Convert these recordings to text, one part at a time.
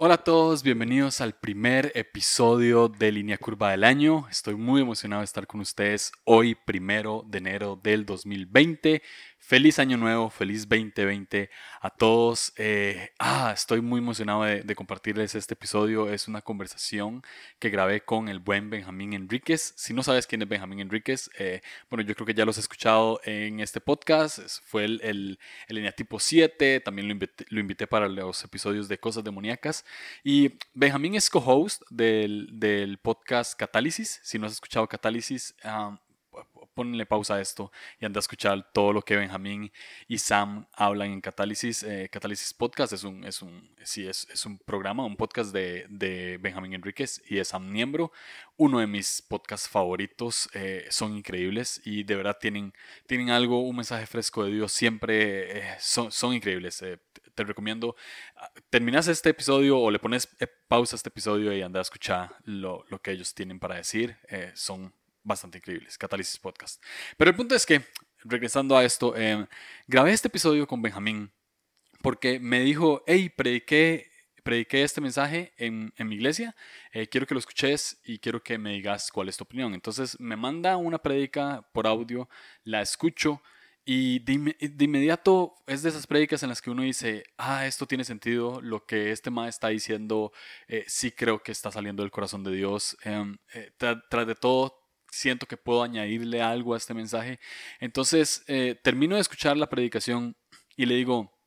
Hola a todos, bienvenidos al primer episodio de Línea Curva del Año. Estoy muy emocionado de estar con ustedes hoy, primero de enero del 2020. Feliz año nuevo, feliz 2020 a todos. Eh, ah, estoy muy emocionado de, compartirles este episodio. Es una conversación que grabé con el buen Benjamín Enríquez. Si no sabes quién es Benjamín Enríquez, eh, bueno, yo creo que ya los he escuchado en este podcast. Fue el, el, el tipo 7, también lo invité, lo invité, para los episodios de Cosas Demoníacas. Y Benjamín es co-host del, del, podcast Catálisis. Si no has escuchado Catálisis, ah, ponle pausa a esto y anda a escuchar todo lo que Benjamín y Sam hablan en Catálisis. Eh, Catálisis Podcast es un, es un, sí, es, es un programa, un podcast de, de, Benjamín Enríquez y de Sam Miembro. Uno de mis podcasts favoritos. Eh, son increíbles y de verdad tienen, tienen algo, un mensaje fresco de Dios. Siempre eh, son, son, increíbles. te recomiendo, ah, terminas este episodio o le pones pausa a este episodio y anda a escuchar lo, lo que ellos tienen para decir. son bastante increíbles, Catálisis Podcast. Pero el punto es que, regresando a esto, eh, grabé este episodio con Benjamín porque me dijo, hey, prediqué, prediqué este mensaje en, en mi iglesia, eh, quiero que lo escuches y quiero que me digas cuál es tu opinión. Entonces me manda una predica por audio, la escucho. Y de, de, inmediato es de esas prédicas en las que uno dice, ah, esto tiene sentido, lo que este ma está diciendo, eh, sí creo que está saliendo del corazón de Dios. Em, tras de todo, siento que puedo añadirle algo a este mensaje. Entonces, eh, termino de escuchar la predicación y le digo,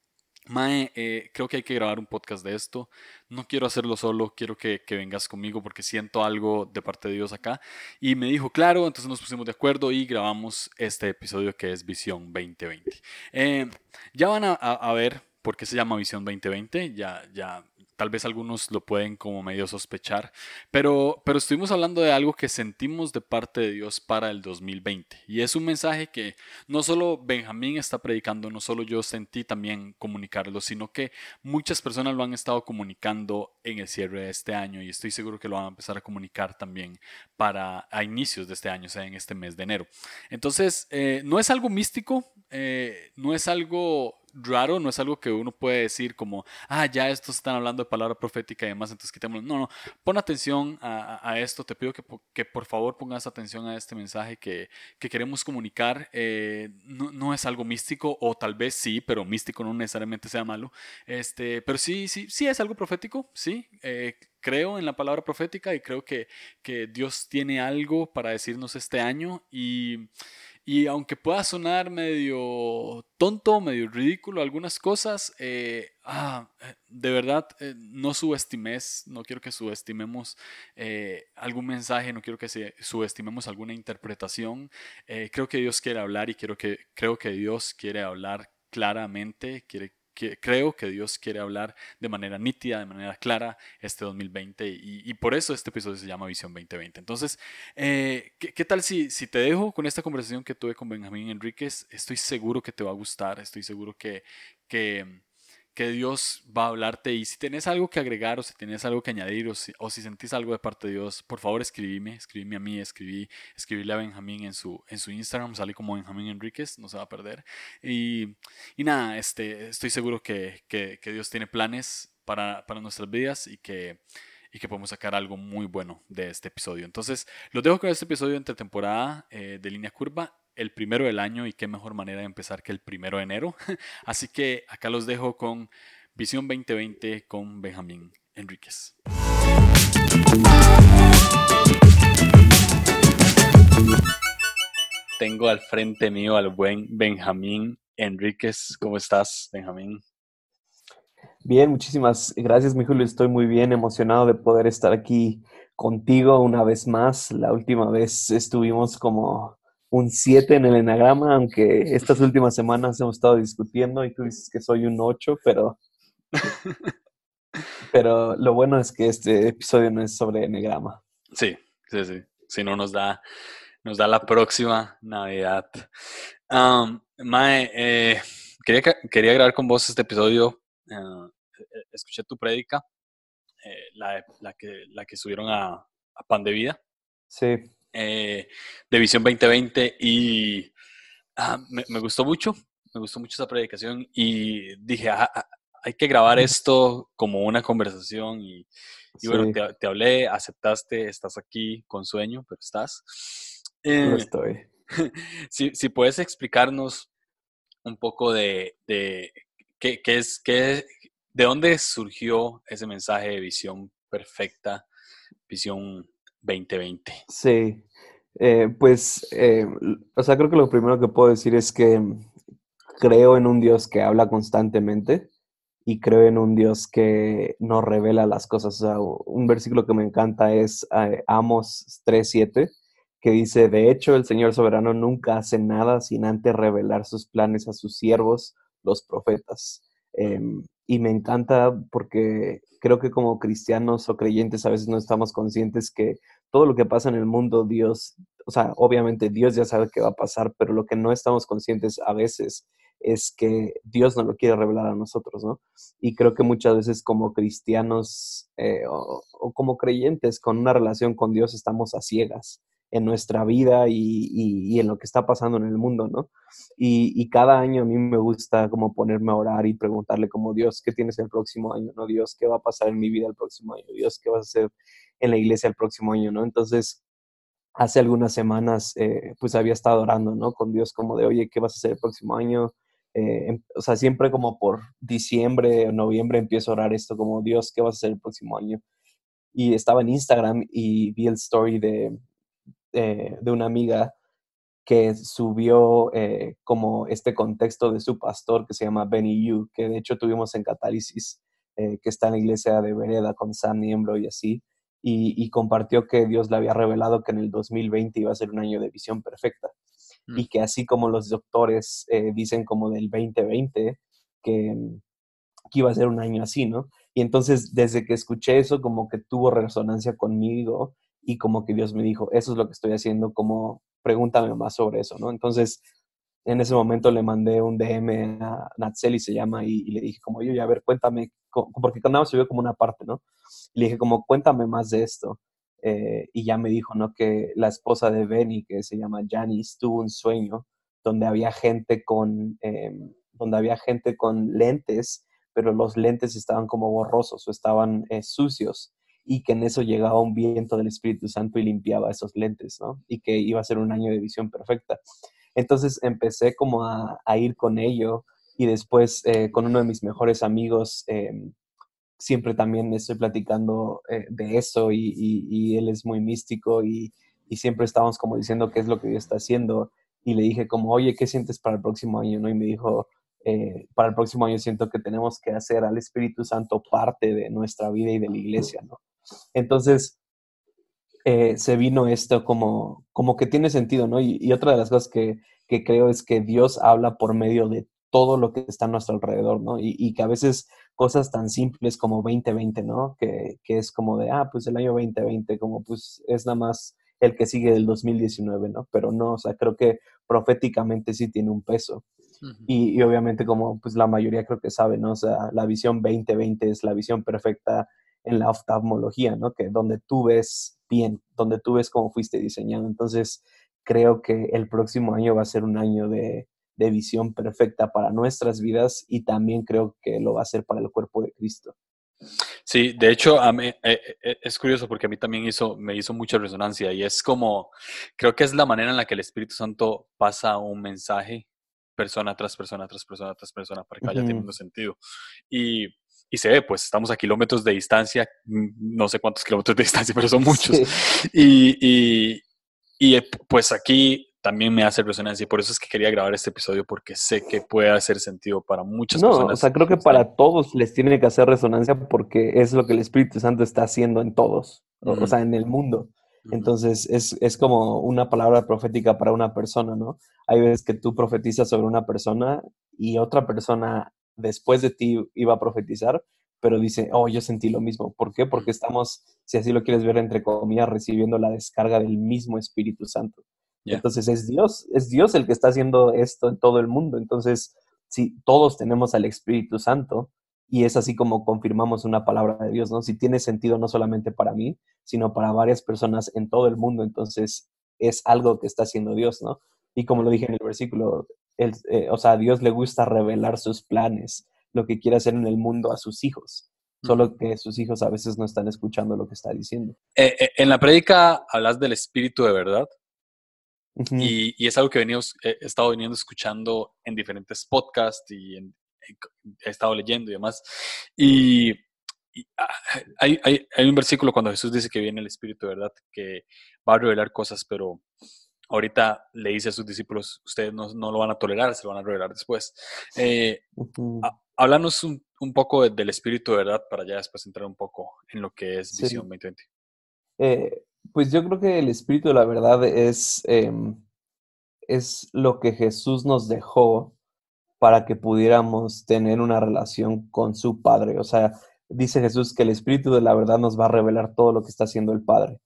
Mae, eh, creo que hay que grabar un podcast de esto. No quiero hacerlo solo, quiero que, vengas conmigo porque siento algo de parte de Dios acá. Y me dijo, claro, entonces nos pusimos de acuerdo y grabamos este episodio que es Visión 2020. Eh, ya van a, a, ver por qué se llama Visión 2020, ya, ya Tal vez algunos lo pueden como medio sospechar, pero, pero estuvimos hablando de algo que sentimos de parte de Dios para el 2020. Y es un mensaje que no solo Benjamín está predicando, no solo yo sentí también comunicarlo, sino que muchas personas lo han estado comunicando en el cierre de este año y estoy seguro que lo van a empezar a comunicar también para a inicios de este año, o sea, en este mes de enero. Entonces, eh, no es algo místico, eh, no es algo raro, no es algo que uno puede decir como, ah, ya estos están hablando de palabra profética y demás, entonces quitémoslo. No, no, pon atención a, esto, te pido que, que, por favor pongas atención a este mensaje que, que queremos comunicar. Eh, no, no, es algo místico, o tal vez sí, pero místico no necesariamente sea malo. Este, pero sí, sí, sí es algo profético, sí. Eh, creo en la palabra profética y creo que, que Dios tiene algo para decirnos este año y y aunque pueda sonar medio tonto, medio ridículo algunas cosas, eh, ah, eh, de verdad eh, no subestimes, no quiero que subestimemos algún mensaje, no quiero que subestimemos alguna interpretación. creo que Dios quiere hablar y quiero que, creo que Dios quiere hablar claramente, quiere creo que Dios quiere hablar de manera nítida, de manera clara este 2020 y, por eso este episodio se llama Visión 2020. Entonces, eh, ¿qué, tal si, si te dejo con esta conversación que tuve con Benjamín Enríquez? Estoy seguro que te va a gustar, estoy seguro que, que que Dios va a hablarte y si tienes algo que agregar o si tienes algo que añadir o si, o si sentís algo de parte de Dios, por favor escribime, escribime a mí, escribí, escribirle a Benjamín en su, en su Instagram, sale como Benjamín Enríquez, no se va a perder. Y, y nada, este, estoy seguro que, que, que Dios tiene planes para, para nuestras vidas y que y que podemos sacar algo muy bueno de este episodio. Entonces, los dejo con este episodio entre temporada eh, de línea curva el primero del año y qué mejor manera de empezar que el primero de enero. Así que acá los dejo con Visión 2020 con Benjamín Enríquez. Tengo al frente mío al buen Benjamín Enríquez. ¿Cómo estás, Benjamín? Bien, muchísimas gracias, mi Julio. Estoy muy bien emocionado de poder estar aquí contigo una vez más. La última vez estuvimos como un 7 en el enagrama, aunque estas últimas semanas hemos estado discutiendo y tú dices que soy un 8, pero, pero lo bueno es que este episodio no es sobre enagrama. Sí, sí, sí. Si no nos da, nos da la próxima Navidad. Um, Mae, eh, quería, quería grabar con vos este episodio. Uh, escuché tu prédica, eh, la, la, que, la que subieron a, a Pan de Vida. Sí eh, de Visión 2020 y ah, me, gustó mucho, me gustó mucho esa predicación y dije, ah, ah, hay que grabar esto como una conversación y, bueno, te, hablé, aceptaste, estás aquí con sueño, pero estás. Eh, estoy. Si, si, puedes explicarnos un poco de, de qué, qué es, qué, de dónde surgió ese mensaje de visión perfecta, visión 2020. Sí, eh, pues, eh, o sea, creo que lo primero que puedo decir es que creo en un Dios que habla constantemente y creo en un Dios que nos revela las cosas. Un versículo que me encanta es eh, Amos 3.7, que dice, de hecho, el Señor soberano nunca hace nada sin antes revelar sus planes a sus siervos, los profetas. Em, y me encanta porque creo que como cristianos o creyentes a veces no estamos conscientes que todo lo que pasa en el mundo, Dios, o sea, obviamente Dios ya sabe qué va a pasar, pero lo que no estamos conscientes a veces es que Dios no lo quiere revelar a nosotros, ¿no? Y creo que muchas veces como cristianos eh, o, como creyentes con una relación con Dios estamos a ciegas en nuestra vida y, en lo que está pasando en el mundo, ¿no? Y, cada año a mí me gusta como ponerme a orar y preguntarle como Dios, ¿qué tienes el próximo año? ¿No? Dios, ¿qué va a pasar en mi vida el próximo año? Dios, ¿qué vas a hacer en la iglesia el próximo año? ¿No? Entonces, hace algunas semanas, eh, pues había estado orando, ¿no? Con Dios como de, oye, ¿qué vas a hacer el próximo año? Eh, em, o sea, siempre como por diciembre o noviembre empiezo a orar esto como, Dios, ¿qué vas a hacer el próximo año? Y estaba en Instagram y vi el story de, eh, de una amiga que subió eh, como este contexto de su pastor que se llama Benny Yu, que de hecho tuvimos en Catálisis, que está en la iglesia de Vereda con Sam Niembro y así, y, y, compartió que Dios le había revelado que en el 2020 iba a ser un año de visión perfecta. Mm. y que así como los doctores eh, dicen como del 2020, que, que iba a ser un año así, ¿no? Y entonces desde que escuché eso como que tuvo resonancia conmigo y como que Dios me dijo, eso es lo que estoy haciendo, como pregúntame más sobre eso, ¿no? Entonces en ese momento le mandé un DM a Natseli, se llama, y, le dije como, yo, a ver, cuéntame, porque con nada se vio como una parte, ¿no? Y le dije como, cuéntame más de esto. Eh, y ya me dijo, ¿no? Que la esposa de Benny, que se llama Janice, tuvo un sueño donde había gente con, em, donde había gente con lentes, pero los lentes estaban como borrosos o estaban eh, sucios y que en eso llegaba un viento del Espíritu Santo y limpiaba esos lentes, ¿no? Y que iba a ser un año de visión perfecta. Entonces empecé como a, ir con ello y después eh, con uno de mis mejores amigos, em, siempre también estoy platicando eh, de eso y, él es muy místico y, siempre estamos como diciendo qué es lo que Dios está haciendo y le dije como, oye, ¿qué sientes para el próximo año? ¿no? Y me dijo, eh, para el próximo año siento que tenemos que hacer al Espíritu Santo parte de nuestra vida y de la iglesia, ¿no? Entonces, eh, se vino esto como, como que tiene sentido, ¿no? Y, otra de las cosas que, que, creo es que Dios habla por medio de todo lo que está a nuestro alrededor, ¿no? Y, y que a veces cosas tan simples como 2020, ¿no? Que, que, es como de, ah, pues el año 2020, como pues es nada más el que sigue del 2019, ¿no? Pero no, o sea, creo que proféticamente sí tiene un peso. y, y, obviamente como pues la mayoría creo que sabe, ¿no? O sea, la visión 2020 es la visión perfecta en la oftalmología, ¿no? Que donde tú ves bien, donde tú ves cómo fuiste diseñado. Entonces, creo que el próximo año va a ser un año de, de visión perfecta para nuestras vidas y también creo que lo va a hacer para el cuerpo de Cristo. Sí, de hecho, a mí, eh, eh, es curioso porque a mí también hizo, me hizo mucha resonancia y es como, creo que es la manera en la que el Espíritu Santo pasa un mensaje persona tras persona, tras persona, tras persona, para que vaya teniendo sentido. Y, y, se ve, pues estamos a kilómetros de distancia, mm, no sé cuántos kilómetros de distancia, pero son muchos. Y, y, y, eh, pues aquí también me hace resonancia y por eso es que quería grabar este episodio porque sé que puede hacer sentido para muchas personas. No, o sea, creo que para todos les tiene que hacer resonancia porque es lo que el Espíritu Santo está haciendo en todos, o sea, en el mundo. Entonces, es, es, como una palabra profética para una persona, ¿no? Hay veces que tú profetizas sobre una persona y otra persona después de ti iba a profetizar, pero dice, oh, yo sentí lo mismo. ¿Por qué? Porque estamos, si así lo quieres ver, entre comillas, recibiendo la descarga del mismo Espíritu Santo. Entonces es Dios, es Dios el que está haciendo esto en todo el mundo. Entonces, si todos tenemos al Espíritu Santo, y es así como confirmamos una palabra de Dios, ¿no? Si tiene sentido no solamente para mí, sino para varias personas en todo el mundo, entonces es algo que está haciendo Dios, ¿no? Y como lo dije en el versículo, eh, o sea, a Dios le gusta revelar sus planes lo que quiere hacer en el mundo a sus hijos. Solo que sus hijos a veces no están escuchando lo que está diciendo. Eh, eh, en la prédica hablas del espíritu de verdad. y, es algo que he estado viniendo escuchando en diferentes podcasts y he estado leyendo y demás. Y, ah, hay, hay, hay, un versículo cuando Jesús dice que viene el espíritu de verdad, que va a revelar cosas, pero ahorita le dice a sus discípulos, ustedes no, no lo van a tolerar, se lo van a revelar después. Eh, háblanos un, un poco del espíritu de verdad para ya después entrar un poco en lo que es Visión 2020. Eh, pues yo creo que el espíritu de la verdad es, em, es lo que Jesús nos dejó para que pudiéramos tener una relación con su Padre. O sea, dice Jesús que el espíritu de la verdad nos va a revelar todo lo que está haciendo el Padre.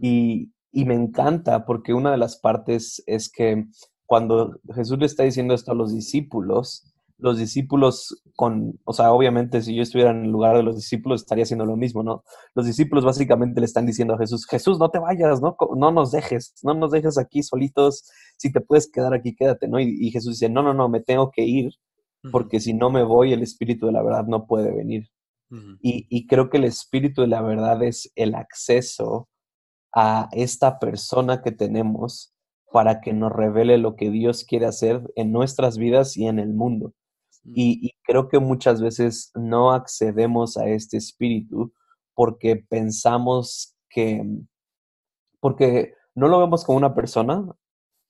y, y me encanta porque una de las partes es que cuando Jesús le está diciendo esto a los discípulos, los discípulos con, o sea, obviamente si yo estuviera en el lugar de los discípulos estaría haciendo lo mismo, ¿no? Los discípulos básicamente le están diciendo a Jesús, Jesús, no te vayas, ¿no? No nos dejes, no nos dejes aquí solitos, si te puedes quedar aquí, quédate, ¿no? Y, Jesús dice, no, no, no, me tengo que ir, porque si no me voy, el Espíritu de la verdad no puede venir. y, y creo que el Espíritu de la verdad es el acceso a esta persona que tenemos para que nos revele lo que Dios quiere hacer en nuestras vidas y en el mundo. Y, creo que muchas veces no accedemos a este espíritu porque pensamos que, porque no lo vemos como una persona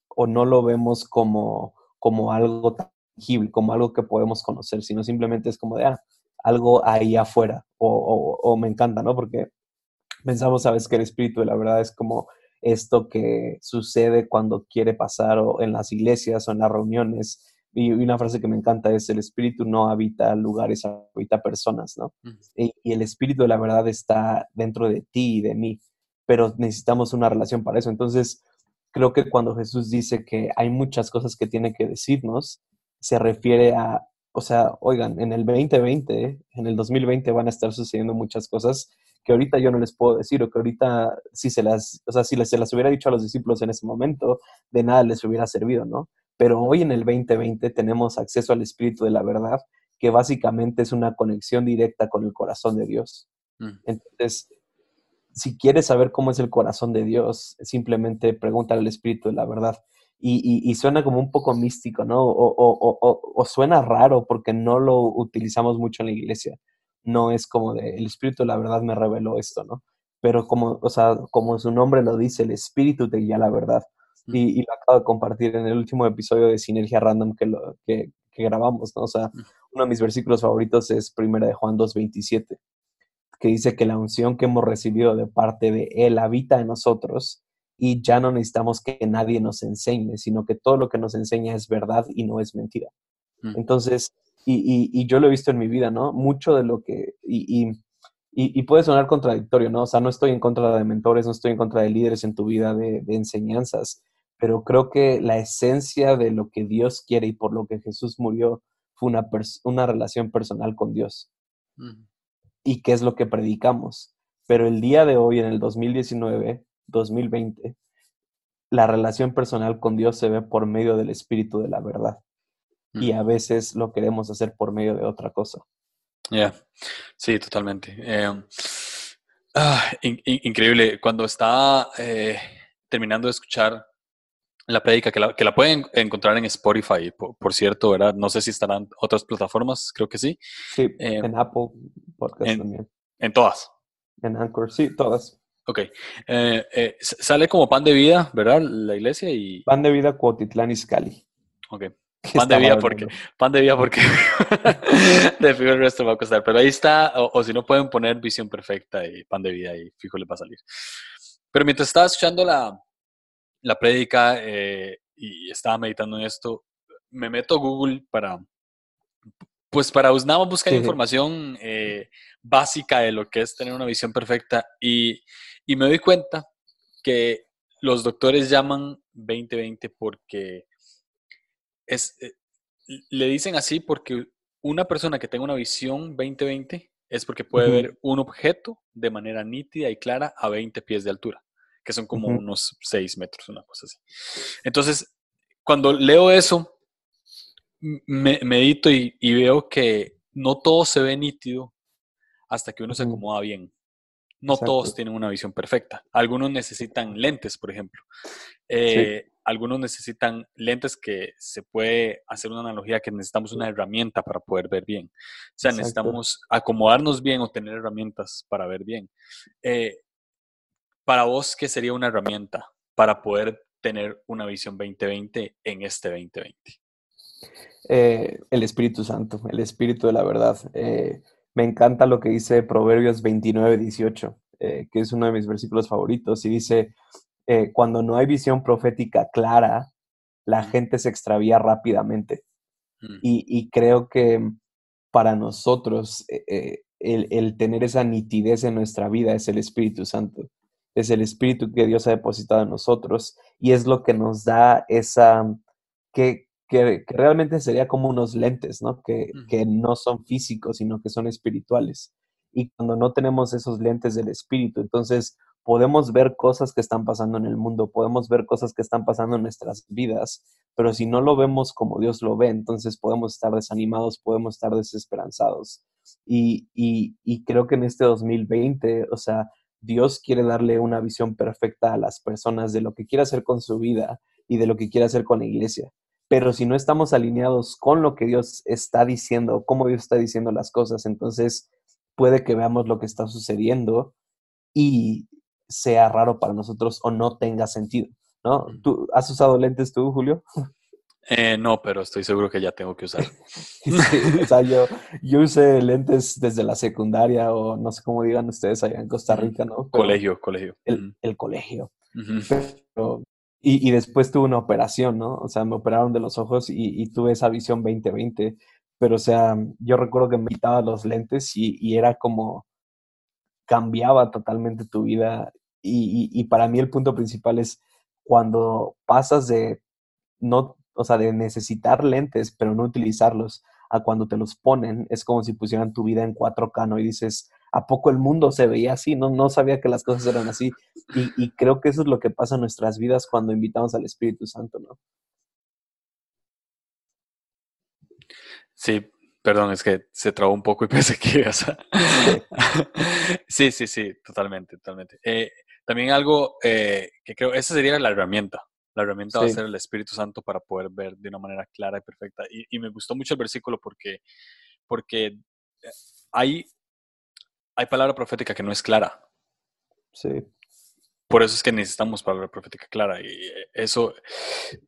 o no lo vemos como, como algo tangible, como algo que podemos conocer, sino simplemente es como de, ah, algo ahí afuera, o, o, me encanta, ¿no? Porque pensamos, sabes, que el espíritu de la verdad es como esto que sucede cuando quiere pasar o en las iglesias o en las reuniones, y una frase que me encanta es, el espíritu no habita lugares, habita personas, ¿no? y, el espíritu de la verdad está dentro de ti y de mí, pero necesitamos una relación para eso. Entonces, creo que cuando Jesús dice que hay muchas cosas que tiene que decirnos, se refiere a, o sea, oigan, en el 2020, en el 2020 van a estar sucediendo muchas cosas que ahorita yo no les puedo decir o que ahorita si se las, o sea, si se las hubiera dicho a los discípulos en ese momento, de nada les hubiera servido, ¿no? pero hoy en el 2020 tenemos acceso al Espíritu de la verdad, que básicamente es una conexión directa con el corazón de Dios. Mm. Entonces, si quieres saber cómo es el corazón de Dios, simplemente pregúntale al Espíritu de la verdad. Y, suena como un poco místico, ¿no? O, suena raro porque no lo utilizamos mucho en la iglesia. No es como de, el Espíritu la verdad me reveló esto, ¿no? Pero como, o sea, como su nombre lo dice, el Espíritu te guía la verdad y, lo acabo de compartir en el último episodio de Sinergia Random que, lo, que, grabamos, ¿no? O sea, uno de mis versículos favoritos es Primera de Juan 2.27, que dice que la unción que hemos recibido de parte de Él habita en nosotros y ya no necesitamos que nadie nos enseñe, sino que todo lo que nos enseña es verdad y no es mentira. Entonces, y, y, yo lo he visto en mi vida, ¿no? Mucho de lo que, y, y, puede sonar contradictorio, ¿no? O sea, no estoy en contra de mentores, no estoy en contra de líderes en tu vida, de, de enseñanzas, pero creo que la esencia de lo que Dios quiere y por lo que Jesús murió fue una, una relación personal con Dios. Y qué es lo que predicamos. Pero el día de hoy, en el 2019, 2020, la relación personal con Dios se ve por medio del Espíritu de la verdad. Y a veces lo queremos hacer por medio de otra cosa. Ya, sí, totalmente. Em, ah, increíble. Cuando estaba eh, terminando de escuchar la prédica, que la, que la pueden encontrar en Spotify, por, cierto, ¿verdad? No sé si estarán otras plataformas, creo que sí. Sí, eh, en Apple Podcast también. En todas. En Anchor, sí, todas. Ok. Eh, eh, sale como pan de vida, ¿verdad? La iglesia y... Pan de vida Cuautitlán Izcalli. Ok. Pan de vida porque... Pan de vida porque... de fijo el resto va a costar. Pero ahí está, o, si no pueden poner visión perfecta y pan de vida y fijo le va a salir. Pero mientras estaba escuchando la, la prédica eh, y estaba meditando en esto, me meto a Google para, pues para nada buscar información eh, básica de lo que es tener una visión perfecta y, me doy cuenta que los doctores llaman 2020 porque es, eh, le dicen así porque una persona que tenga una visión 2020 es porque puede ver un objeto de manera nítida y clara a 20 pies de altura que son como unos 6 metros, una cosa así. Entonces, cuando leo eso, me, medito y, veo que no todo se ve nítido hasta que uno se acomoda bien. No todos tienen una visión perfecta. Algunos necesitan lentes, por ejemplo. Eh, algunos necesitan lentes que se puede hacer una analogía que necesitamos una herramienta para poder ver bien. O sea, necesitamos acomodarnos bien o tener herramientas para ver bien. Eh, para vos, ¿qué sería una herramienta para poder tener una visión 2020 en este 2020? Eh, el Espíritu Santo, el Espíritu de la verdad. Eh, me encanta lo que dice Proverbios 29, 18, eh, que es uno de mis versículos favoritos, y dice, cuando no hay visión profética clara, la gente se extravía rápidamente. Mm. Y, creo que para nosotros el, el, tener esa nitidez en nuestra vida es el Espíritu Santo. Es el Espíritu que Dios ha depositado en nosotros y es lo que nos da esa, que, que, realmente sería como unos lentes, ¿no? Que, que, no son físicos, sino que son espirituales. Y cuando no tenemos esos lentes del espíritu, entonces podemos ver cosas que están pasando en el mundo, podemos ver cosas que están pasando en nuestras vidas, pero si no lo vemos como Dios lo ve, entonces podemos estar desanimados, podemos estar desesperanzados. Y, y, y creo que en este 2020, o sea, Dios quiere darle una visión perfecta a las personas de lo que quiere hacer con su vida y de lo que quiere hacer con la iglesia pero si no estamos alineados con lo que Dios está diciendo, cómo Dios está diciendo las cosas, entonces puede que veamos lo que está sucediendo y sea raro para nosotros o no tenga sentido, ¿no? ¿Tú has usado lentes tú, Julio? Eh, no, pero estoy seguro que ya tengo que usar. o sea, yo, yo usé lentes desde la secundaria o no sé cómo digan ustedes allá en Costa Rica, ¿no? colegio, colegio. El, el colegio. Pero y, después tuve una operación, ¿no? O sea, me operaron de los ojos y, tuve esa visión 2020. Pero, o sea, yo recuerdo que me quitaba los lentes y, era como cambiaba totalmente tu vida. Y, para mí el punto principal es cuando pasas de no, o sea, de necesitar lentes, pero no utilizarlos, a cuando te los ponen, es como si pusieran tu vida en 4K, ¿no? Y dices, ¿a poco el mundo se veía así? No, no sabía que las cosas eran así. Y, creo que eso es lo que pasa en nuestras vidas cuando invitamos al Espíritu Santo, ¿no? Sí, perdón, es que se trabó un poco y pensé que ibas a... sí, sí, sí, totalmente, totalmente. Eh, también algo eh, que creo, esa sería la herramienta, la herramienta va a ser el Espíritu Santo para poder ver de una manera clara y perfecta. Y, me gustó mucho el versículo porque, porque eh, hay, hay palabra profética que no es clara. Sí. Por eso es que necesitamos palabra profética clara. Y eh, eso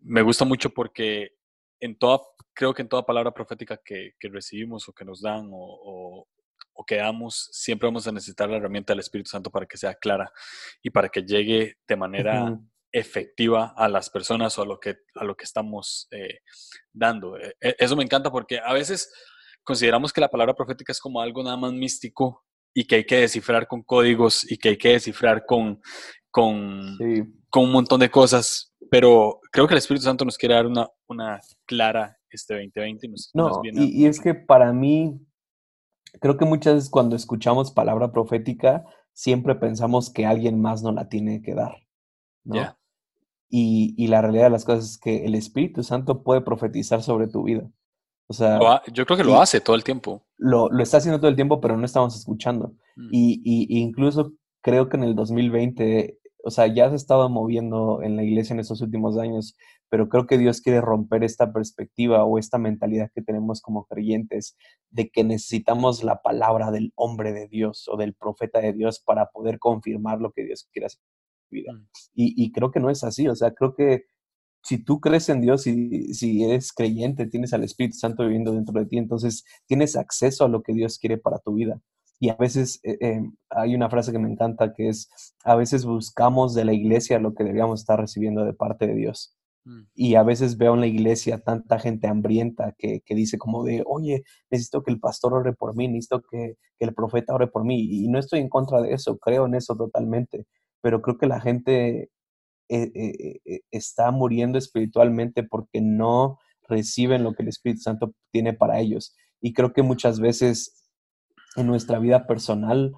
me gusta mucho porque en toda, creo que en toda palabra profética que, recibimos o que nos dan o, o, que damos, siempre vamos a necesitar la herramienta del Espíritu Santo para que sea clara y para que llegue de manera efectiva a las personas o a lo que, a lo que estamos eh, dando. E, e, eso me encanta porque a veces consideramos que la palabra profética es como algo nada más místico y que hay que descifrar con códigos y que hay que descifrar con, con, con un montón de cosas, pero creo que el Espíritu Santo nos quiere dar una, una clara este 2020. no, y, y, es que para mí, creo que muchas veces cuando escuchamos palabra profética, siempre pensamos que alguien más nos la tiene que dar. ¿no? Y, la realidad de las cosas es que el Espíritu Santo puede profetizar sobre tu vida. O sea, yo creo que lo hace todo el tiempo. Lo, lo, está haciendo todo el tiempo, pero no estamos escuchando. Mm. Y, y, incluso creo que en el 2020, o sea, ya se estaba moviendo en la iglesia en estos últimos años, pero creo que Dios quiere romper esta perspectiva o esta mentalidad que tenemos como creyentes de que necesitamos la palabra del hombre de Dios o del profeta de Dios para poder confirmar lo que Dios quiere hacer vida. Mm. Y, creo que no es así, o sea, creo que si tú crees en Dios y si eres creyente, tienes al Espíritu Santo viviendo dentro de ti, entonces tienes acceso a lo que Dios quiere para tu vida. Y a veces eh, eh, hay una frase que me encanta que es, a veces buscamos de la iglesia lo que debíamos estar recibiendo de parte de Dios. Mm. Y a veces veo en la iglesia tanta gente hambrienta que, dice como de, oye, necesito que el pastor ore por mí, necesito que, que, el profeta ore por mí. Y no estoy en contra de eso, creo en eso totalmente pero creo que la gente eh, eh, eh, está muriendo espiritualmente porque no reciben lo que el Espíritu Santo tiene para ellos. Y creo que muchas veces en nuestra vida personal,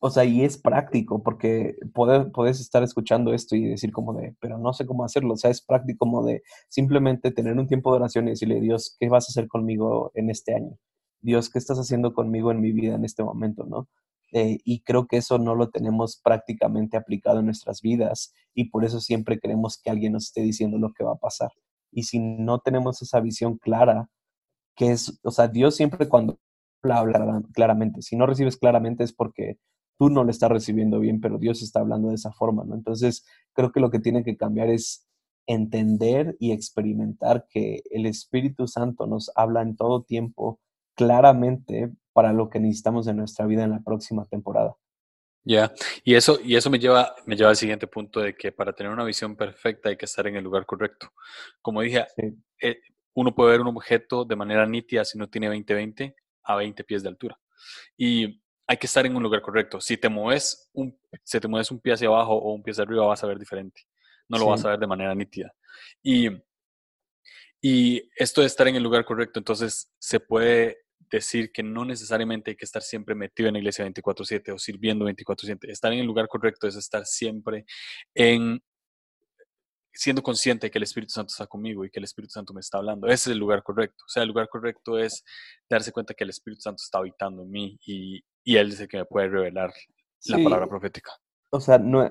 o sea, y es práctico, porque puedes, estar escuchando esto y decir como de, pero no sé cómo hacerlo, o sea, es práctico como de simplemente tener un tiempo de oración y decirle, Dios, ¿qué vas a hacer conmigo en este año? Dios, ¿qué estás haciendo conmigo en mi vida en este momento, no? Eh, y creo que eso no lo tenemos prácticamente aplicado en nuestras vidas y por eso siempre queremos que alguien nos esté diciendo lo que va a pasar. Y si no tenemos esa visión clara, que es, o sea, Dios siempre cuando habla claramente, si no recibes claramente es porque tú no lo estás recibiendo bien, pero Dios está hablando de esa forma, ¿no? Entonces, creo que lo que tiene que cambiar es entender y experimentar que el Espíritu Santo nos habla en todo tiempo claramente para lo que necesitamos en nuestra vida en la próxima temporada. Ya, y eso, y eso me lleva, me lleva al siguiente punto de que para tener una visión perfecta hay que estar en el lugar correcto. Como dije, eh, uno puede ver un objeto de manera nítida si no tiene 20-20 a 20 pies de altura. Y hay que estar en un lugar correcto. Si te mueves un, si te mueves un pie hacia abajo o un pie hacia arriba, vas a ver diferente. No lo vas a ver de manera nítida. Y, y esto de estar en el lugar correcto, entonces se puede decir que no necesariamente hay que estar siempre metido en la iglesia 24/7 o sirviendo 24/7. Estar en el lugar correcto es estar siempre en siendo consciente de que el Espíritu Santo está conmigo y que el Espíritu Santo me está hablando. Ese es el lugar correcto. O sea, el lugar correcto es darse cuenta que el Espíritu Santo está habitando en mí y, y Él dice que me puede revelar la palabra profética. O sea, no,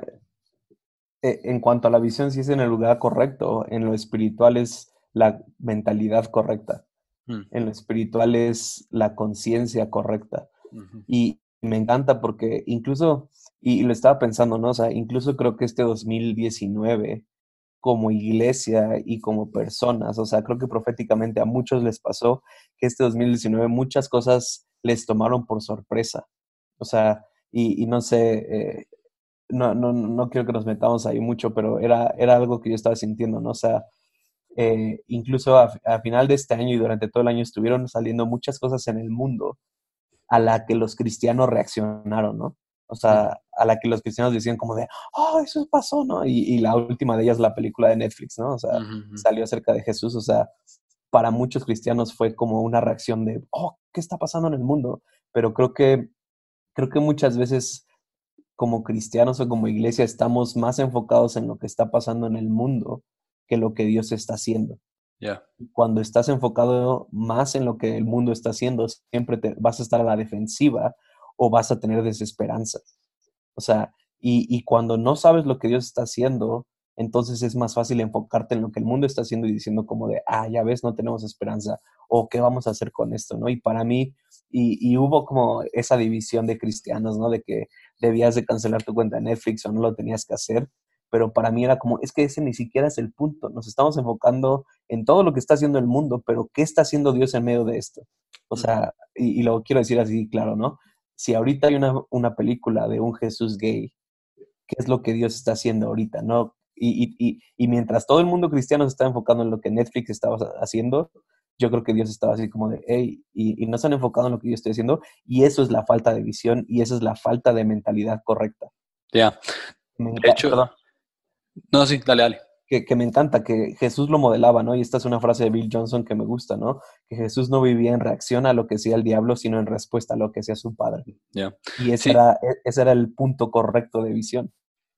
eh, en cuanto a la visión, si es en el lugar correcto, en lo espiritual es la mentalidad correcta. Mm. En lo espiritual es la conciencia correcta. Y me encanta porque incluso, y, lo estaba pensando, ¿no? O sea, incluso creo que este 2019, como iglesia y como personas, o sea, creo que proféticamente a muchos les pasó que este 2019 muchas cosas les tomaron por sorpresa. O sea, y, no sé, eh, no, no, no quiero que nos metamos ahí mucho, pero era, era algo que yo estaba sintiendo, ¿no? O sea, eh, incluso a, final de este año y durante todo el año estuvieron saliendo muchas cosas en el mundo a la que los cristianos reaccionaron, ¿no? O sea, a la que los cristianos decían como de, oh, eso pasó, ¿no? Y, la última de ellas, la película de Netflix, ¿no? O sea, salió acerca de Jesús, o sea, para muchos cristianos fue como una reacción de, oh, ¿qué está pasando en el mundo? Pero creo que, creo que muchas veces como cristianos o como iglesia estamos más enfocados en lo que está pasando en el mundo que lo que Dios está haciendo. Cuando estás enfocado más en lo que el mundo está haciendo, siempre te, vas a estar a la defensiva o vas a tener desesperanza. O sea, y, y, cuando no sabes lo que Dios está haciendo, entonces es más fácil enfocarte en lo que el mundo está haciendo y diciendo como de, ah, ya ves, no tenemos esperanza, o qué vamos a hacer con esto, ¿no? Y para mí, y, y hubo como esa división de cristianos, ¿no? De que debías de cancelar tu cuenta de Netflix o no lo tenías que hacer pero para mí era como, es que ese ni siquiera es el punto, nos estamos enfocando en todo lo que está haciendo el mundo, pero ¿qué está haciendo Dios en medio de esto? O sea, y, lo quiero decir así, claro, ¿no? Si ahorita hay una, una, película de un Jesús gay, ¿qué es lo que Dios está haciendo ahorita, no? Y, y, y mientras todo el mundo cristiano se está enfocando en lo que Netflix estaba haciendo, yo creo que Dios estaba así como de, hey, y, no se han enfocado en lo que yo estoy haciendo, y eso es la falta de visión y eso es la falta de mentalidad correcta. Ya. De hecho, no, sí, dale, dale. Que, me encanta, que Jesús lo modelaba, ¿no? Y esta es una frase de Bill Johnson que me gusta, ¿no? Que Jesús no vivía en reacción a lo que hacía el diablo, sino en respuesta a lo que hacía su padre. Ya. Y ese, era, e, ese era el punto correcto de visión.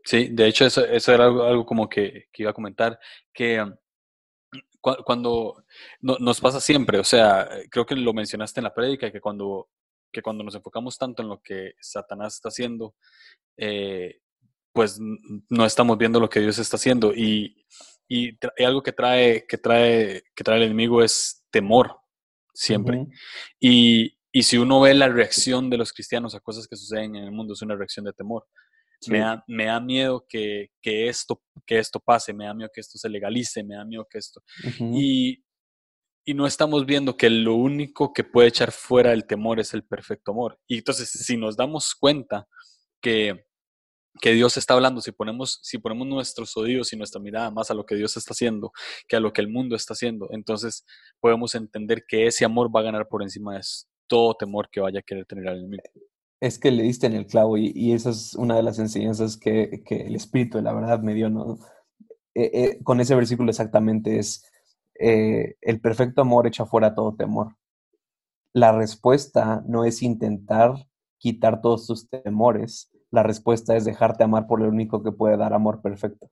Sí, de hecho, eso, eso era algo, como que, iba a comentar, que um, cuando nos pasa siempre, o sea, creo que lo mencionaste en la prédica, que cuando, que cuando nos enfocamos tanto en lo que Satanás está haciendo, eh, pues no estamos viendo lo que Dios está haciendo. Y, y, algo que trae, que, trae, que trae el enemigo es temor, siempre. y, y, si uno ve la reacción de los cristianos a cosas que suceden en el mundo, es una reacción de temor. Me, da, me, da, miedo que, que, esto, que esto pase, me da miedo que esto se legalice, me da miedo que esto. y, y no estamos viendo que lo único que puede echar fuera el temor es el perfecto amor. Y entonces, si nos damos cuenta que que Dios está hablando, si ponemos, si ponemos nuestros oídos y nuestra mirada más a lo que Dios está haciendo que a lo que el mundo está haciendo, entonces podemos entender que ese amor va a ganar por encima de todo temor que vaya a querer tener al enemigo. Es que le diste en el clavo y, esa es una de las enseñanzas que, el Espíritu de la verdad me dio, ¿no? Eh, eh, con ese versículo exactamente es, eh, el perfecto amor echa fuera todo temor. La respuesta no es intentar quitar todos tus temores, la respuesta es dejarte amar por el único que puede dar amor perfecto.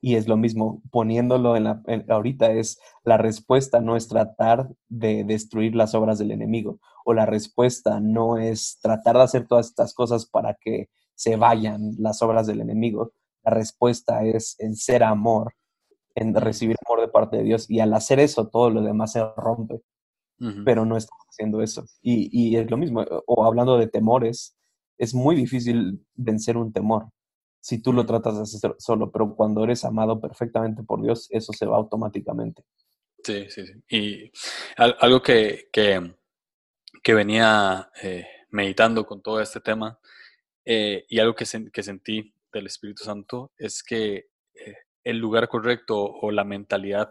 Y es lo mismo, poniéndolo en la, ahorita es la respuesta no es tratar de destruir las obras del enemigo o la respuesta no es tratar de hacer todas estas cosas para que se vayan las obras del enemigo. La respuesta es en ser amor, en recibir amor de parte de Dios y al hacer eso todo lo demás se rompe. Pero no estamos haciendo eso. Y, y es lo mismo, o hablando de temores, es muy difícil vencer un temor si tú lo tratas de hacer solo, pero cuando eres amado perfectamente por Dios, eso se va automáticamente. Sí, sí, sí. Y algo que, que, venía eh, meditando con todo este tema eh, y algo que, que, sentí del Espíritu Santo es que eh, el lugar correcto o la mentalidad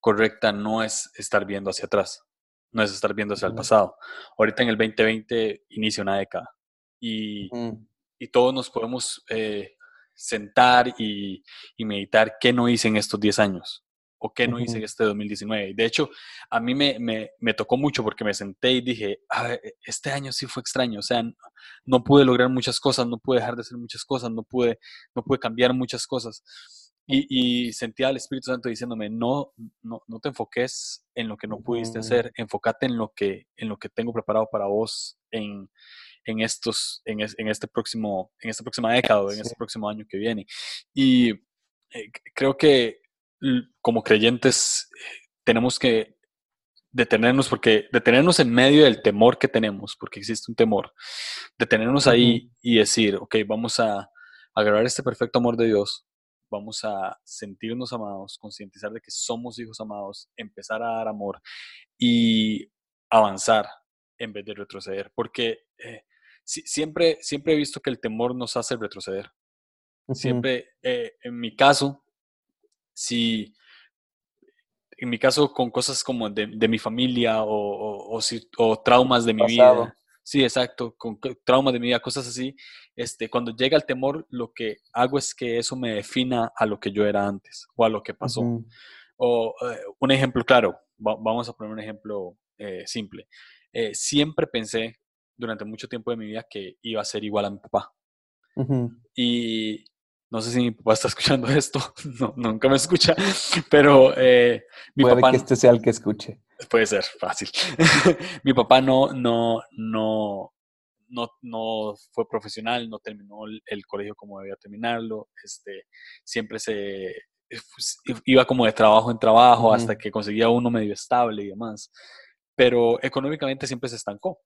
correcta no es estar viendo hacia atrás, no es estar viendo hacia el pasado. Ahorita en el 2020 inicia una década y y todos nos podemos eh, sentar y, meditar qué no hice en estos 10 años o qué no hice en este 2019. De hecho, a mí me, me, tocó mucho porque me senté y dije, e, este año sí fue extraño, o sea, no, pude lograr muchas cosas, no pude dejar de hacer muchas cosas, no pude, no pude cambiar muchas cosas. Y, sentía al Espíritu Santo diciéndome, no, no, no te enfoques en lo que no pudiste hacer, enfócate en lo que, en lo que tengo preparado para vos en, en, estos, en, en, este próximo, en esta próxima década o en este próximo año que viene. Y eh, creo que como creyentes tenemos que detenernos, porque detenernos en medio del temor que tenemos, porque existe un temor, detenernos ahí y decir, ok, vamos a agarrar este perfecto amor de Dios, vamos a sentirnos amados, concientizar de que somos hijos amados, empezar a dar amor y avanzar en vez de retroceder, porque eh, siempre, siempre he visto que el temor nos hace retroceder. Siempre, eh, en mi caso, si, en mi caso con cosas como de, mi familia o, o, traumas de mi vida. Sí, exacto, con traumas de mi vida, cosas así. Este, cuando llega el temor, lo que hago es que eso me defina a lo que yo era antes o a lo que pasó. O eh, un ejemplo claro, vamos a poner un ejemplo eh, simple. siempre pensé durante mucho tiempo de mi vida que iba a ser igual a mi papá. Y no sé si mi papá está escuchando esto, no, nunca me escucha, pero eh, mi Puede papá... que este sea el que escuche. Puede ser, fácil. mi papá no, no, no, no, no fue profesional, no terminó el, colegio como debía terminarlo, este, siempre se pues, iba como de trabajo en trabajo hasta que conseguía uno medio estable y demás, pero económicamente siempre se estancó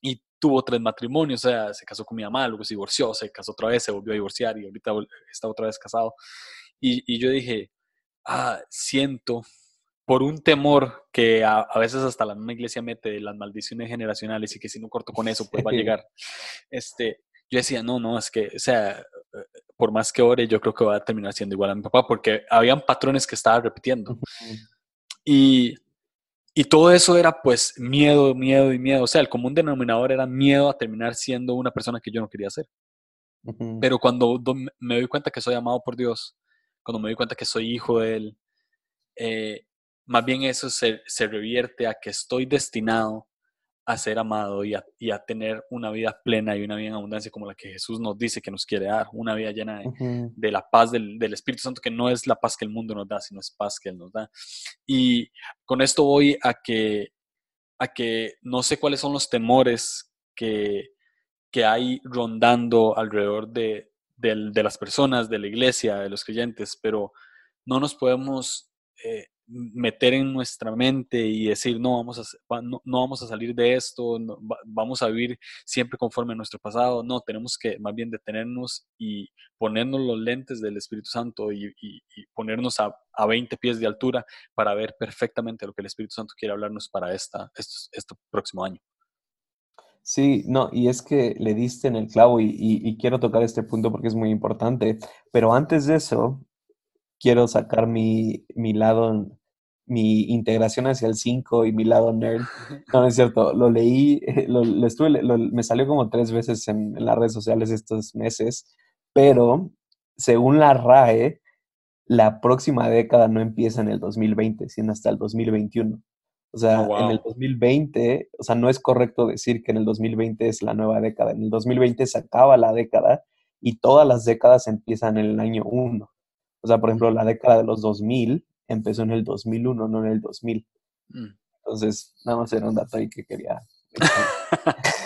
y tuvo tres matrimonios, o sea, se casó con mi mamá, luego se divorció, se casó otra vez, se volvió a divorciar y ahorita está otra vez casado. Y, y yo dije, ah, siento por un temor que a, veces hasta la misma iglesia mete de las maldiciones generacionales y que si no corto con eso, pues va a llegar. Este, yo decía, no, no, es que, o sea, por más que ore, yo creo que va a terminar siendo igual a mi papá, porque habían patrones que estaba repitiendo. Y y todo eso era pues miedo, miedo y miedo. O sea, el común denominador era miedo a terminar siendo una persona que yo no quería ser. Pero cuando me doy cuenta que soy amado por Dios, cuando me doy cuenta que soy hijo de Él, eh, más bien eso se, se, revierte a que estoy destinado a ser amado y a, y a, tener una vida plena y una vida en abundancia como la que Jesús nos dice que nos quiere dar, una vida llena de, de la paz del, del, Espíritu Santo, que no es la paz que el mundo nos da, sino es paz que Él nos da. Y con esto voy a que, a que no sé cuáles son los temores que, que hay rondando alrededor de, de, las personas, de la iglesia, de los creyentes, pero no nos podemos eh, meter en nuestra mente y decir, no vamos a, no, vamos a salir de esto, vamos a vivir siempre conforme a nuestro pasado. No, tenemos que más bien detenernos y ponernos los lentes del Espíritu Santo y, ponernos a, a, 20 pies de altura para ver perfectamente lo que el Espíritu Santo quiere hablarnos para esta, este, próximo año. Sí, no, y es que le diste en el clavo y, y quiero tocar este punto porque es muy importante, pero antes de eso, quiero sacar mi, mi lado mi integración hacia el 5 y mi lado nerd. No, es cierto, lo leí, lo, estuve, me salió como tres veces en, las redes sociales estos meses, pero según la RAE, la próxima década no empieza en el 2020, sino hasta el 2021. O sea, oh, en el 2020, o sea, no es correcto decir que en el 2020 es la nueva década. En el 2020 se acaba la década y todas las décadas empiezan en el año 1. O sea, por ejemplo, la década de los 2000 empezó en el 2001, no en el 2000. Mm. Entonces, nada más era un dato ahí que quería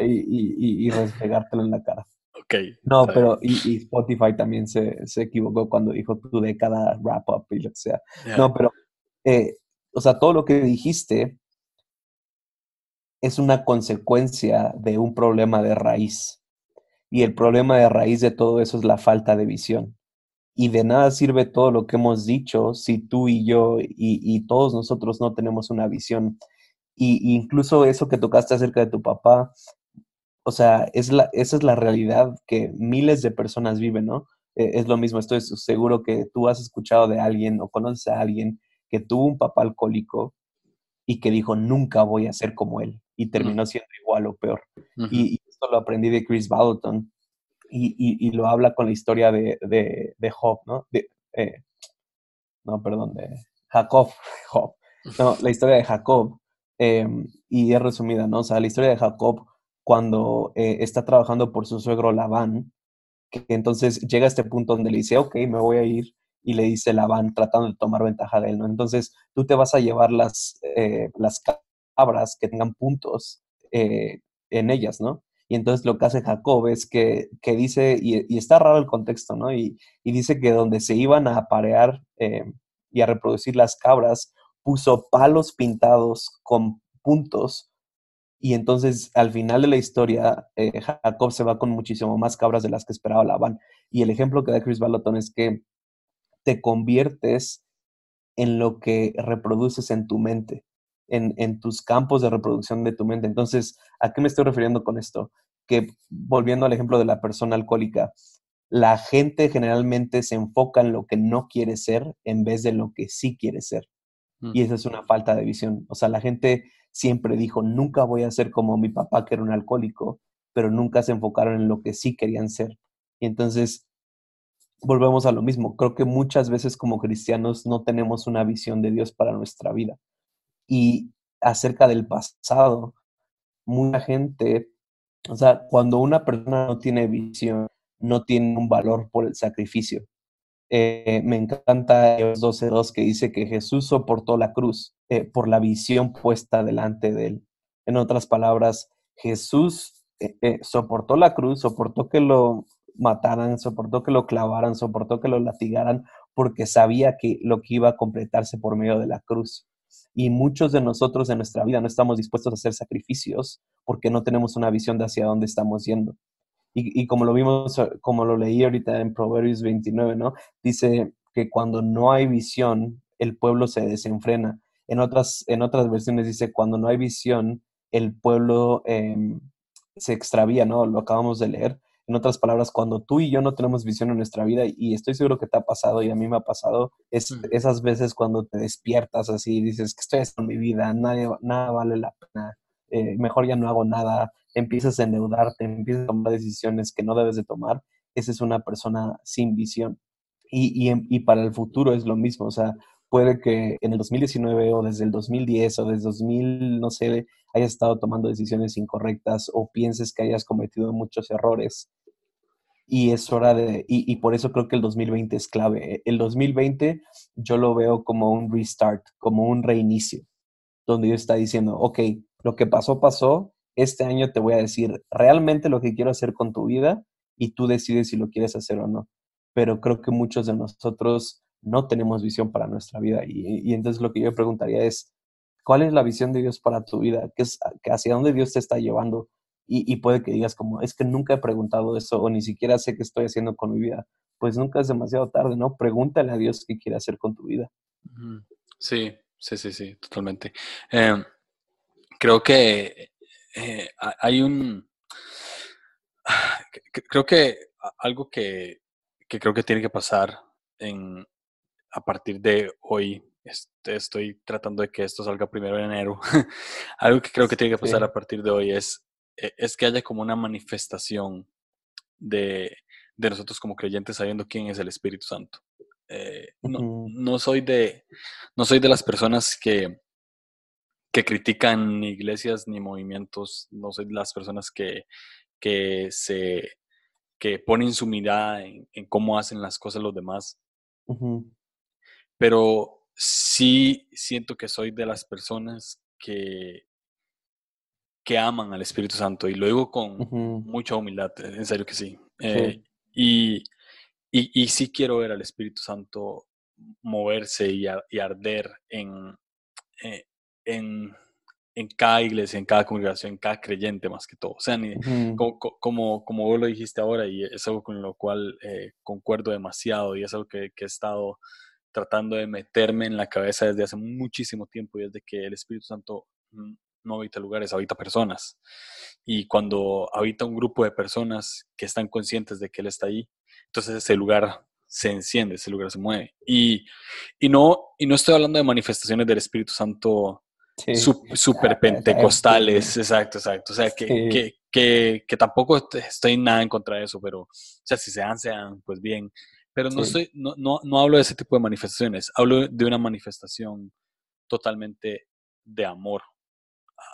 y, y, y, en la cara. Ok. No, pero y, Spotify también se, se, equivocó cuando dijo tu década wrap up y lo que sea. No, pero, eh, o sea, todo lo que dijiste es una consecuencia de un problema de raíz. Y el problema de raíz de todo eso es la falta de visión. Y de nada sirve todo lo que hemos dicho si tú y yo y, y todos nosotros no tenemos una visión. Y, incluso eso que tocaste acerca de tu papá, o sea, es la, esa es la realidad que miles de personas viven, ¿no? Eh, es lo mismo, estoy seguro que tú has escuchado de alguien o conoces a alguien que tuvo un papá alcohólico y que dijo, nunca voy a ser como él, y terminó siendo igual o peor. y, esto lo aprendí de Chris Balton, y, y, lo habla con la historia de, de, Job, ¿no? Eh, no, perdón, de Jacob, Job. No, la historia de Jacob, em, y es resumida, ¿no? O sea, la historia de Jacob cuando eh, está trabajando por su suegro Labán, que entonces llega a este punto donde le dice, ok, me voy a ir, y le dice Labán tratando de tomar ventaja de él, ¿no? Entonces tú te vas a llevar las, eh, las cabras que tengan puntos eh, en ellas, ¿no? Y entonces lo que hace Jacob es que, que dice, y, está raro el contexto, ¿no? Y, y, dice que donde se iban a aparear y a reproducir las cabras, puso palos pintados con puntos y entonces al final de la historia, eh, Jacob se va con muchísimo más cabras de las que esperaba Labán. Y el ejemplo que da Chris Baloton es que te conviertes en lo que reproduces en tu mente, en, en, tus campos de reproducción de tu mente. Entonces, ¿a qué me estoy refiriendo con esto? Que volviendo al ejemplo de la persona alcohólica, la gente generalmente se enfoca en lo que no quiere ser en vez de lo que sí quiere ser. Y esa es una falta de visión. O sea, la gente siempre dijo, nunca voy a ser como mi papá que era un alcohólico, pero nunca se enfocaron en lo que sí querían ser. Y entonces, volvemos a lo mismo. Creo que muchas veces como cristianos no tenemos una visión de Dios para nuestra vida. Y acerca del pasado, mucha gente, o sea, cuando una persona no tiene visión, no tiene un valor por el sacrificio. Eh, me encanta los 12.2 que dice que Jesús soportó la cruz eh, por la visión puesta delante de él. En otras palabras, Jesús eh, soportó la cruz, soportó que lo mataran, soportó que lo clavaran, soportó que lo latigaran, porque sabía que lo que iba a completarse por medio de la cruz. Y muchos de nosotros en nuestra vida no estamos dispuestos a hacer sacrificios porque no tenemos una visión de hacia dónde estamos yendo. Y, como lo vimos, como lo leí ahorita en Proverbios 29, ¿no? Dice que cuando no hay visión, el pueblo se desenfrena. En otras, en otras versiones dice, cuando no hay visión, el pueblo em, se extravía, ¿no? Lo acabamos de leer. En otras palabras, cuando tú y yo no tenemos visión en nuestra vida, y estoy seguro que te ha pasado y a mí me ha pasado, es mm. esas veces cuando te despiertas así y dices, que estoy haciendo mi vida? Nadie, nada vale la pena, eh, mejor ya no hago nada, empiezas a endeudarte, empiezas a tomar decisiones que no debes de tomar, esa es una persona sin visión. Y, y, y, para el futuro es lo mismo, o sea, puede que en el 2019 o desde el 2010 o desde 2000, no sé, hayas estado tomando decisiones incorrectas o pienses que hayas cometido muchos errores. Y es hora de, y, y por eso creo que el 2020 es clave. El 2020 yo lo veo como un restart, como un reinicio, donde Dios está diciendo, ok, lo que pasó, pasó, este año te voy a decir realmente lo que quiero hacer con tu vida y tú decides si lo quieres hacer o no. Pero creo que muchos de nosotros no tenemos visión para nuestra vida y, entonces lo que yo preguntaría es, ¿cuál es la visión de Dios para tu vida? ¿Qué es, ¿Hacia dónde Dios te está llevando? Y, puede que digas como, es que nunca he preguntado eso o ni siquiera sé qué estoy haciendo con mi vida. Pues nunca es demasiado tarde, ¿no? Pregúntale a Dios qué quiere hacer con tu vida. Sí, sí, sí, sí, totalmente. Em, creo que eh, hay un... Creo que algo que, creo que tiene que pasar en, a partir de hoy, este, estoy tratando de que esto salga primero de enero, algo que creo que tiene que pasar a partir de hoy es, e, es que haya como una manifestación de, nosotros como creyentes sabiendo quién es el Espíritu Santo. Eh, no, no, soy de, no soy de las personas que, que critican ni iglesias ni movimientos, no soy las personas que, que se que ponen su mirada en, cómo hacen las cosas los demás. Pero sí siento que soy de las personas que, que aman al Espíritu Santo y lo digo con mucha humildad, en serio que sí. Eh, y, y, sí quiero ver al Espíritu Santo moverse y, arder en, eh, en, en, cada iglesia, en cada congregación, en cada creyente más que todo. O sea, como, como, vos lo dijiste ahora y es algo con lo cual eh, concuerdo demasiado y es algo que, que he estado tratando de meterme en la cabeza desde hace muchísimo tiempo y desde que el Espíritu Santo no habita lugares, habita personas. Y cuando habita un grupo de personas que están conscientes de que Él está ahí, entonces ese lugar se enciende, ese lugar se mueve. Y, y, no, y no estoy hablando de manifestaciones del Espíritu Santo super pentecostales, exacto, exacto. O sea, que, que, que, que, tampoco estoy nada en contra de eso, pero, o sea, si se dan, se dan, pues bien. Pero no, estoy, no, no, no hablo de ese tipo de manifestaciones, hablo de una manifestación totalmente de amor,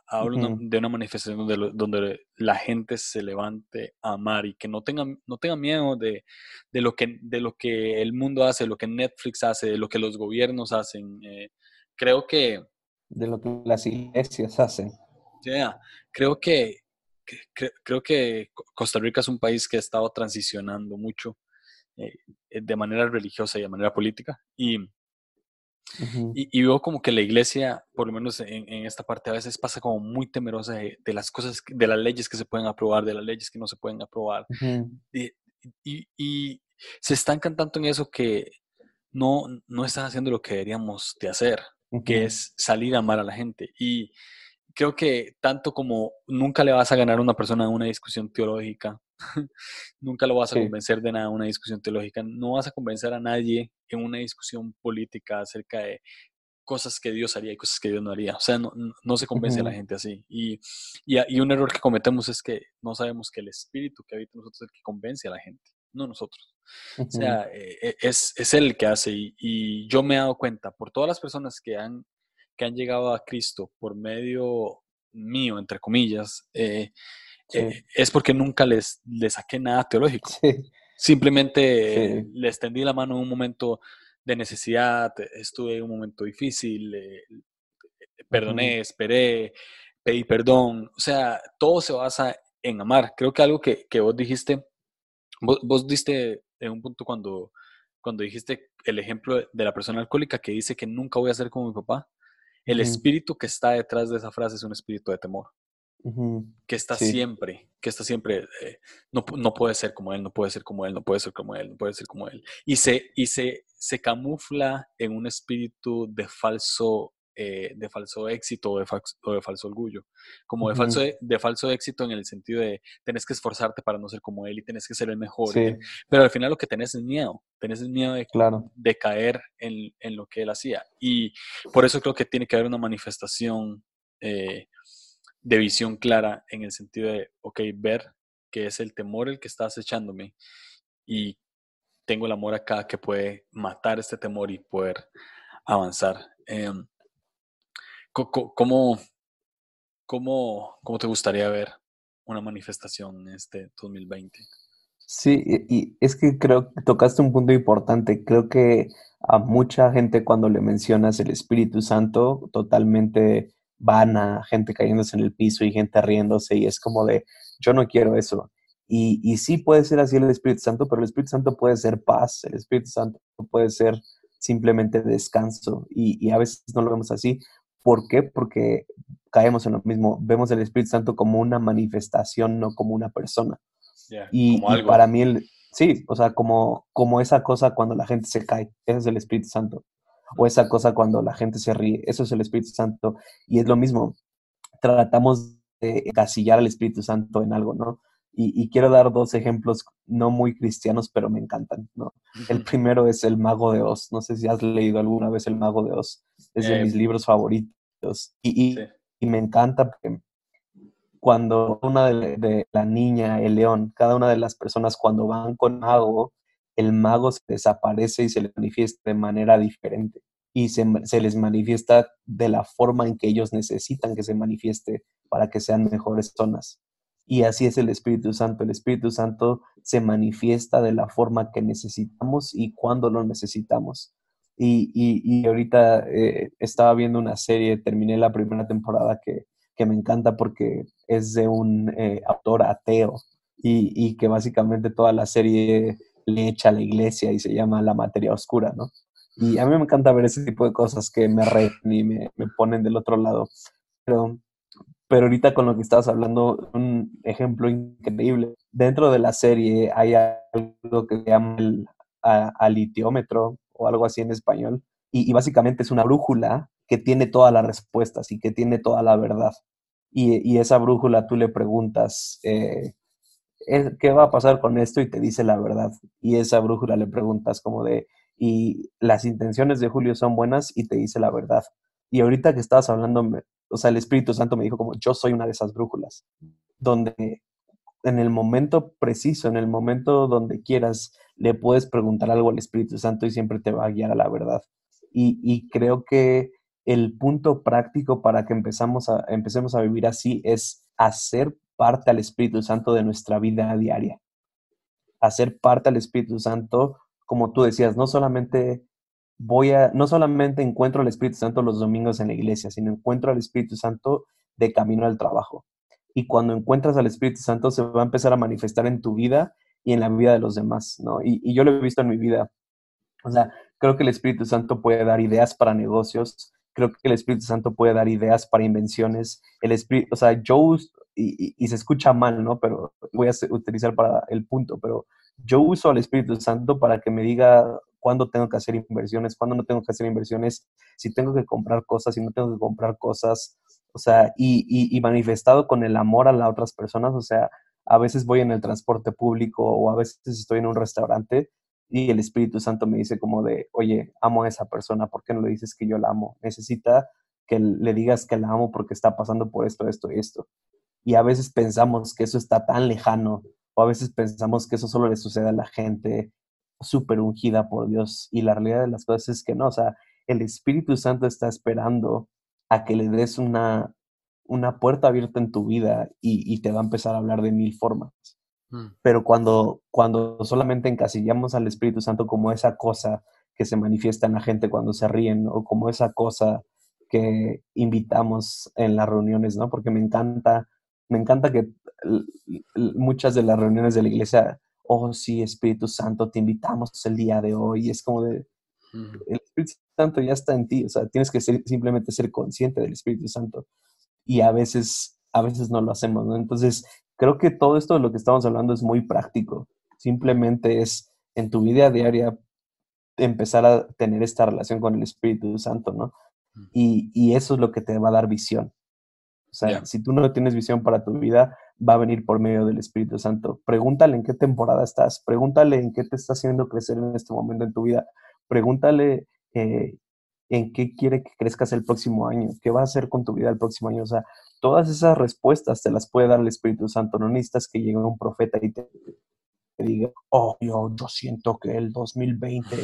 hablo de una manifestación donde, donde, la gente se levante a amar y que no tenga, no tenga miedo de, de, lo que, de lo que el mundo hace, lo que Netflix hace, de lo que los gobiernos hacen. Eh, creo que... De lo que las iglesias hacen. creo que, creo que Costa Rica es un país que ha estado transicionando mucho eh, de manera religiosa y de manera política. Y y, veo como que la iglesia, por lo menos en, esta parte, a veces pasa como muy temerosa de, las cosas, de las leyes que se pueden aprobar, de las leyes que no se pueden aprobar. y, y, se están cantando en eso que no, no están haciendo lo que deberíamos de hacer, que es salir a amar a la gente. Y creo que tanto como nunca le vas a ganar a una persona en una discusión teológica, nunca lo vas a convencer de nada en una discusión teológica, no vas a convencer a nadie en una discusión política acerca de cosas que Dios haría y cosas que Dios no haría. O sea, no, no se convence a la gente así. Y, y, un error que cometemos es que no sabemos que el espíritu que habita en nosotros es el que convence a la gente, no nosotros. O sea, eh, eh, es, es él el que hace. Y, y, yo me he dado cuenta, por todas las personas que han, que han llegado a Cristo por medio mío, entre comillas, eh, eh, es porque nunca les, les saqué nada teológico. Simplemente les tendí la mano en un momento de necesidad, estuve en un momento difícil, eh, perdoné, esperé, pedí perdón. O sea, todo se basa en amar. Creo que algo que, que vos dijiste, vos, vos, diste en un punto cuando, cuando dijiste el ejemplo de la persona alcohólica que dice que nunca voy a ser como mi papá. El espíritu que está detrás de esa frase es un espíritu de temor que está siempre, que está siempre, eh, no, no, puede ser como él, no puede ser como él, no puede ser como él, no puede ser como él. Y se, y se, se camufla en un espíritu de falso, eh, de falso éxito o de, de, falso orgullo, como de, falso, de, falso éxito en el sentido de tenés que esforzarte para no ser como él y tenés que ser el mejor. Pero al final lo que tenés es miedo, tenés el miedo de, claro. de caer en, en, lo que él hacía. Y por eso creo que tiene que haber una manifestación. Eh, de visión clara en el sentido de, ok, ver que es el temor el que está acechándome y tengo el amor acá que puede matar este temor y poder avanzar. Em, ¿cómo, cómo, cómo, te gustaría ver una manifestación en este 2020? Sí, y es que creo que tocaste un punto importante. Creo que a mucha gente cuando le mencionas el Espíritu Santo, totalmente van a gente cayéndose en el piso y gente riéndose y es como de, yo no quiero eso. Y, y sí puede ser así el Espíritu Santo, pero el Espíritu Santo puede ser paz, el Espíritu Santo puede ser simplemente descanso y, y a veces no lo vemos así. ¿Por qué? Porque caemos en lo mismo, vemos el Espíritu Santo como una manifestación, no como una persona. y, y, para mí, el, sí, o sea, como, como esa cosa cuando la gente se cae, ese es el Espíritu Santo o esa cosa cuando la gente se ríe, eso es el Espíritu Santo. Y es lo mismo, tratamos de encasillar al Espíritu Santo en algo, ¿no? Y, quiero dar dos ejemplos no muy cristianos, pero me encantan, ¿no? El primero es El Mago de Oz. No sé si has leído alguna vez El Mago de Oz. Es de mis libros favoritos. Y, y, me encanta porque cuando una de, de, la niña, el león, cada una de las personas cuando van con mago, el mago se desaparece y se les manifiesta de manera diferente y se, les manifiesta de la forma en que ellos necesitan que se manifieste para que sean mejores zonas. Y así es el Espíritu Santo. El Espíritu Santo se manifiesta de la forma que necesitamos y cuando lo necesitamos. Y, y, ahorita eh, estaba viendo una serie, terminé la primera temporada que, que me encanta porque es de un eh, autor ateo y, y, que básicamente toda la serie le echa a la iglesia y se llama La materia oscura, ¿no? Y a mí me encanta ver ese tipo de cosas que me reten y me, me ponen del otro lado. Pero, pero ahorita con lo que estabas hablando, un ejemplo increíble. Dentro de la serie hay algo que se llama el alitiómetro o algo así en español. Y, básicamente es una brújula que tiene todas las respuestas y que tiene toda la verdad. Y, esa brújula tú le preguntas, eh, ¿qué va a pasar con esto? Y te dice la verdad. Y esa brújula le preguntas como de, y las intenciones de Julio son buenas y te dice la verdad. Y ahorita que estabas hablando, o sea, el Espíritu Santo me dijo como, yo soy una de esas brújulas, donde en el momento preciso, en el momento donde quieras, le puedes preguntar algo al Espíritu Santo y siempre te va a guiar a la verdad. Y, creo que el punto práctico para que empezamos a, empecemos a vivir así es hacer parte al Espíritu Santo de nuestra vida diaria. Hacer parte al Espíritu Santo, como tú decías, no solamente voy a, no solamente encuentro al Espíritu Santo los domingos en la iglesia, sino encuentro al Espíritu Santo de camino al trabajo y cuando encuentras al Espíritu Santo se va a empezar a manifestar en tu vida y en la vida de los demás, ¿no? Y, yo lo he visto en mi vida. O sea, creo que el Espíritu Santo puede dar ideas para negocios, creo que el Espíritu Santo puede dar ideas para invenciones. El Espíritu, o sea, yo, y, y, se escucha mal, ¿no? Pero voy a utilizar para el punto, pero yo uso al Espíritu Santo para que me diga cuándo tengo que hacer inversiones, cuándo no tengo que hacer inversiones, si tengo que comprar cosas, si no tengo que comprar cosas, o sea, y, y, manifestado con el amor a las otras personas, o sea, a veces voy en el transporte público o a veces estoy en un restaurante y el Espíritu Santo me dice como de, oye, amo a esa persona, ¿por qué no le dices que yo la amo? Necesita que le digas que la amo porque está pasando por esto, esto y esto. Y a veces pensamos que eso está tan lejano o a veces pensamos que eso solo le sucede a la gente súper ungida por Dios y la realidad de las cosas es que no, o sea, el Espíritu Santo está esperando a que le des una, una puerta abierta en tu vida y, te va a empezar a hablar de mil formas. Mm. Pero cuando, cuando solamente encasillamos al Espíritu Santo como esa cosa que se manifiesta en la gente cuando se ríen o como esa cosa que invitamos en las reuniones, ¿no? Porque me encanta, me encanta que muchas de las reuniones de la iglesia, oh sí, Espíritu Santo, te invitamos el día de hoy. es como de, el Espíritu Santo ya está en ti, o sea, tienes que ser, simplemente ser consciente del Espíritu Santo y a veces, a veces no lo hacemos, ¿no? Entonces, creo que todo esto de lo que estamos hablando es muy práctico, simplemente es en tu vida diaria empezar a tener esta relación con el Espíritu Santo, ¿no? Y, y eso es lo que te va a dar visión. O sea, si tú no tienes visión para tu vida, va a venir por medio del Espíritu Santo. Pregúntale en qué temporada estás, pregúntale en qué te está haciendo crecer en este momento en tu vida, pregúntale eh, en qué quiere que crezcas el próximo año, qué va a hacer con tu vida el próximo año. O sea, todas esas respuestas te las puede dar el Espíritu Santo. No necesitas que llegue un profeta y te, diga, oh, yo, yo siento que el 2020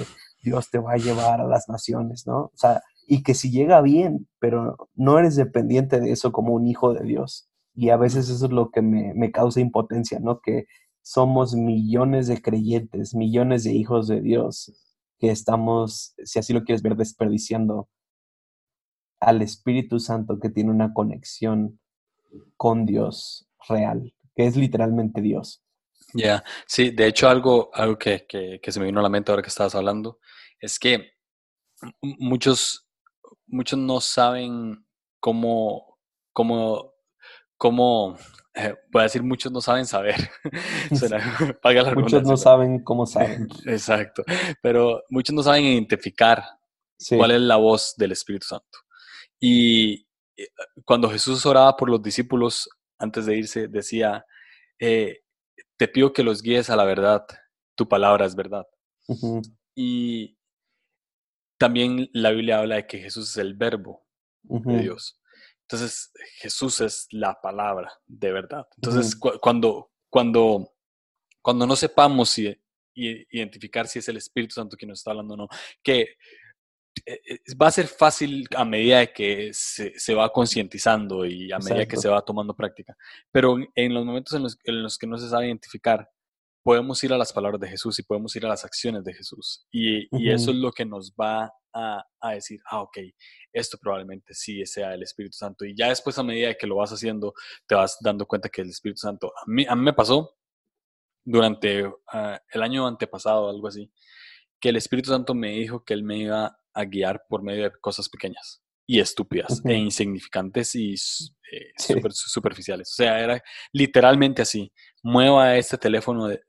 Dios te va a llevar a las naciones, ¿no? O sea, y que si llega bien, pero no eres dependiente de eso como un hijo de Dios. Y a veces eso es lo que me, me causa impotencia, ¿no? Que somos millones de creyentes, millones de hijos de Dios, que estamos, si así lo quieres ver, desperdiciando al Espíritu Santo que tiene una conexión con Dios real, que es literalmente Dios. Ya, sí, de hecho algo, algo que, que, se me vino a la mente ahora que estabas hablando, es que muchos, muchos no saben cómo, cómo, cómo eh, voy a decir muchos no saben saber. muchos no saben cómo saben. Exacto. Pero muchos no saben identificar cuál es la voz del Espíritu Santo. Y eh, cuando Jesús oraba por los discípulos antes de irse, decía, eh, te pido que los guíes a la verdad, tu palabra es verdad. Y también la Biblia habla de que Jesús es el verbo de Dios. Entonces, Jesús es la palabra de verdad. Entonces, cuando, cuando, cuando no sepamos si, identificar si es el Espíritu Santo quien nos está hablando o no, que eh, eh, va a ser fácil a medida de que se, va concientizando y a medida que se va tomando práctica. Pero en los momentos en los, en los, que no se sabe identificar, podemos ir a las palabras de Jesús y podemos ir a las acciones de Jesús. Y, y eso es lo que nos va a, a, decir, ah, ok, esto probablemente sí sea el Espíritu Santo. Y ya después, a medida que lo vas haciendo, te vas dando cuenta que el Espíritu Santo, a mí, a mí me pasó durante ah, el año antepasado, algo así, que el Espíritu Santo me dijo que Él me iba a guiar por medio de cosas pequeñas y estúpidas e insignificantes y eh, superficiales. O sea, era literalmente así. Mueva este teléfono de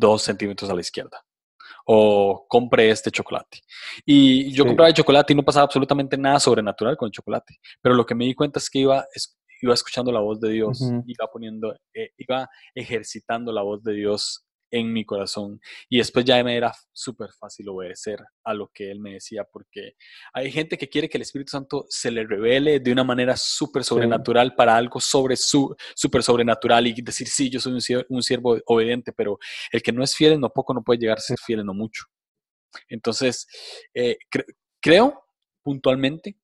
dos centímetros a la izquierda. O compre este chocolate. Y yo compraba el chocolate y no pasaba absolutamente nada sobrenatural con el chocolate. Pero lo que me di cuenta es que iba, iba escuchando la voz de Dios, iba poniendo, eh, iba ejercitando la voz de Dios en mi corazón. Y después ya me era súper fácil obedecer a lo que él me decía, porque hay gente que quiere que el Espíritu Santo se le revele de una manera súper sobrenatural para algo sobre su, súper sobrenatural y decir, sí, yo soy un siervo, obediente, pero el que no es fiel en no poco no puede llegar a ser fiel en no mucho. Entonces, eh, creo puntualmente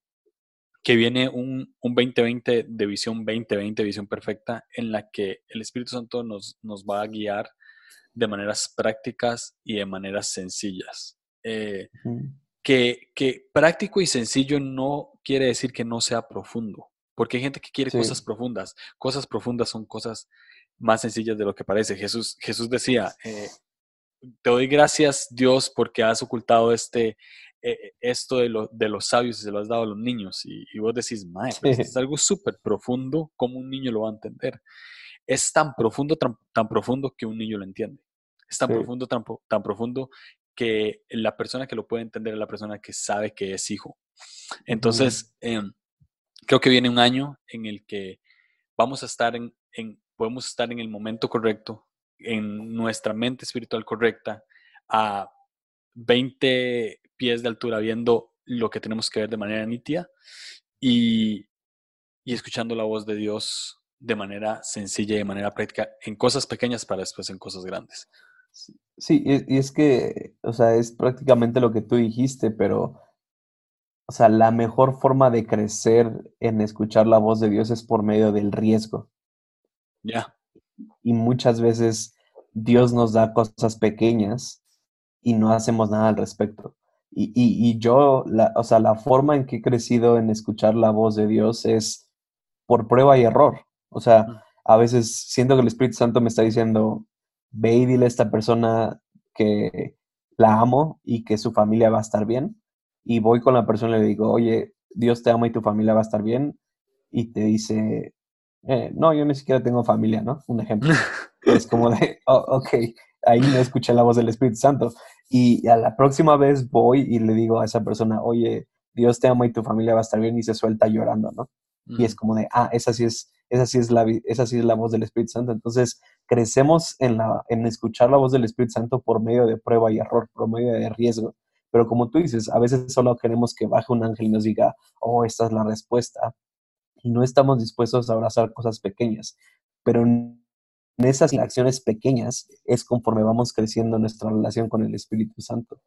que viene un, un, 2020 de visión 2020, visión perfecta, en la que el Espíritu Santo nos, nos va a guiar de maneras prácticas y de maneras sencillas. Eh, que, que, práctico y sencillo no quiere decir que no sea profundo, porque hay gente que quiere cosas profundas. Cosas profundas son cosas más sencillas de lo que parece. Jesús, Jesús decía, eh, te doy gracias Dios porque has ocultado este, eh, esto de, lo, de, los sabios y se lo has dado a los niños. Y, vos decís, mae, es algo súper profundo, ¿cómo un niño lo va a entender? Es tan profundo, tan profundo que un niño lo entiende. Es tan profundo, tan, tan, profundo que la persona que lo puede entender es la persona que sabe que es hijo. Entonces, em, creo que viene un año en el que vamos a estar en, podemos estar en el momento correcto, en nuestra mente espiritual correcta, a 20 pies de altura, viendo lo que tenemos que ver de manera nítida y, y escuchando la voz de Dios de manera sencilla y de manera práctica en cosas pequeñas para después en cosas grandes. Sí, y es que, o sea, es prácticamente lo que tú dijiste, pero, o sea, la mejor forma de crecer en escuchar la voz de Dios es por medio del riesgo. Ya. Y muchas veces Dios nos da cosas pequeñas y no hacemos nada al respecto. Y, y, y yo, la, o sea, la forma en que he crecido en escuchar la voz de Dios es por prueba y error. O sea, a veces siento que el Espíritu Santo me está diciendo, ve y dile a esta persona que la amo y que su familia va a estar bien. Y voy con la persona y le digo, oye, Dios te ama y tu familia va a estar bien. Y te dice, eh, no, yo ni siquiera tengo familia, ¿no? Un ejemplo. es como de, oh, ok, ahí no escuché la voz del Espíritu Santo. Y a la próxima vez voy y le digo a esa persona, oye, Dios te ama y tu familia va a estar bien y se suelta llorando, ¿no? Y es como de, ah, esa sí es, esa sí es la, esa sí es la voz del Espíritu Santo. Entonces, crecemos en, la, en escuchar la voz del Espíritu Santo por medio de prueba y error, por medio de riesgo. Pero como tú dices, a veces solo queremos que baje un ángel y nos diga, oh, esta es la respuesta. Y no estamos dispuestos a abrazar cosas pequeñas. Pero en esas acciones pequeñas es conforme vamos creciendo nuestra relación con el Espíritu Santo.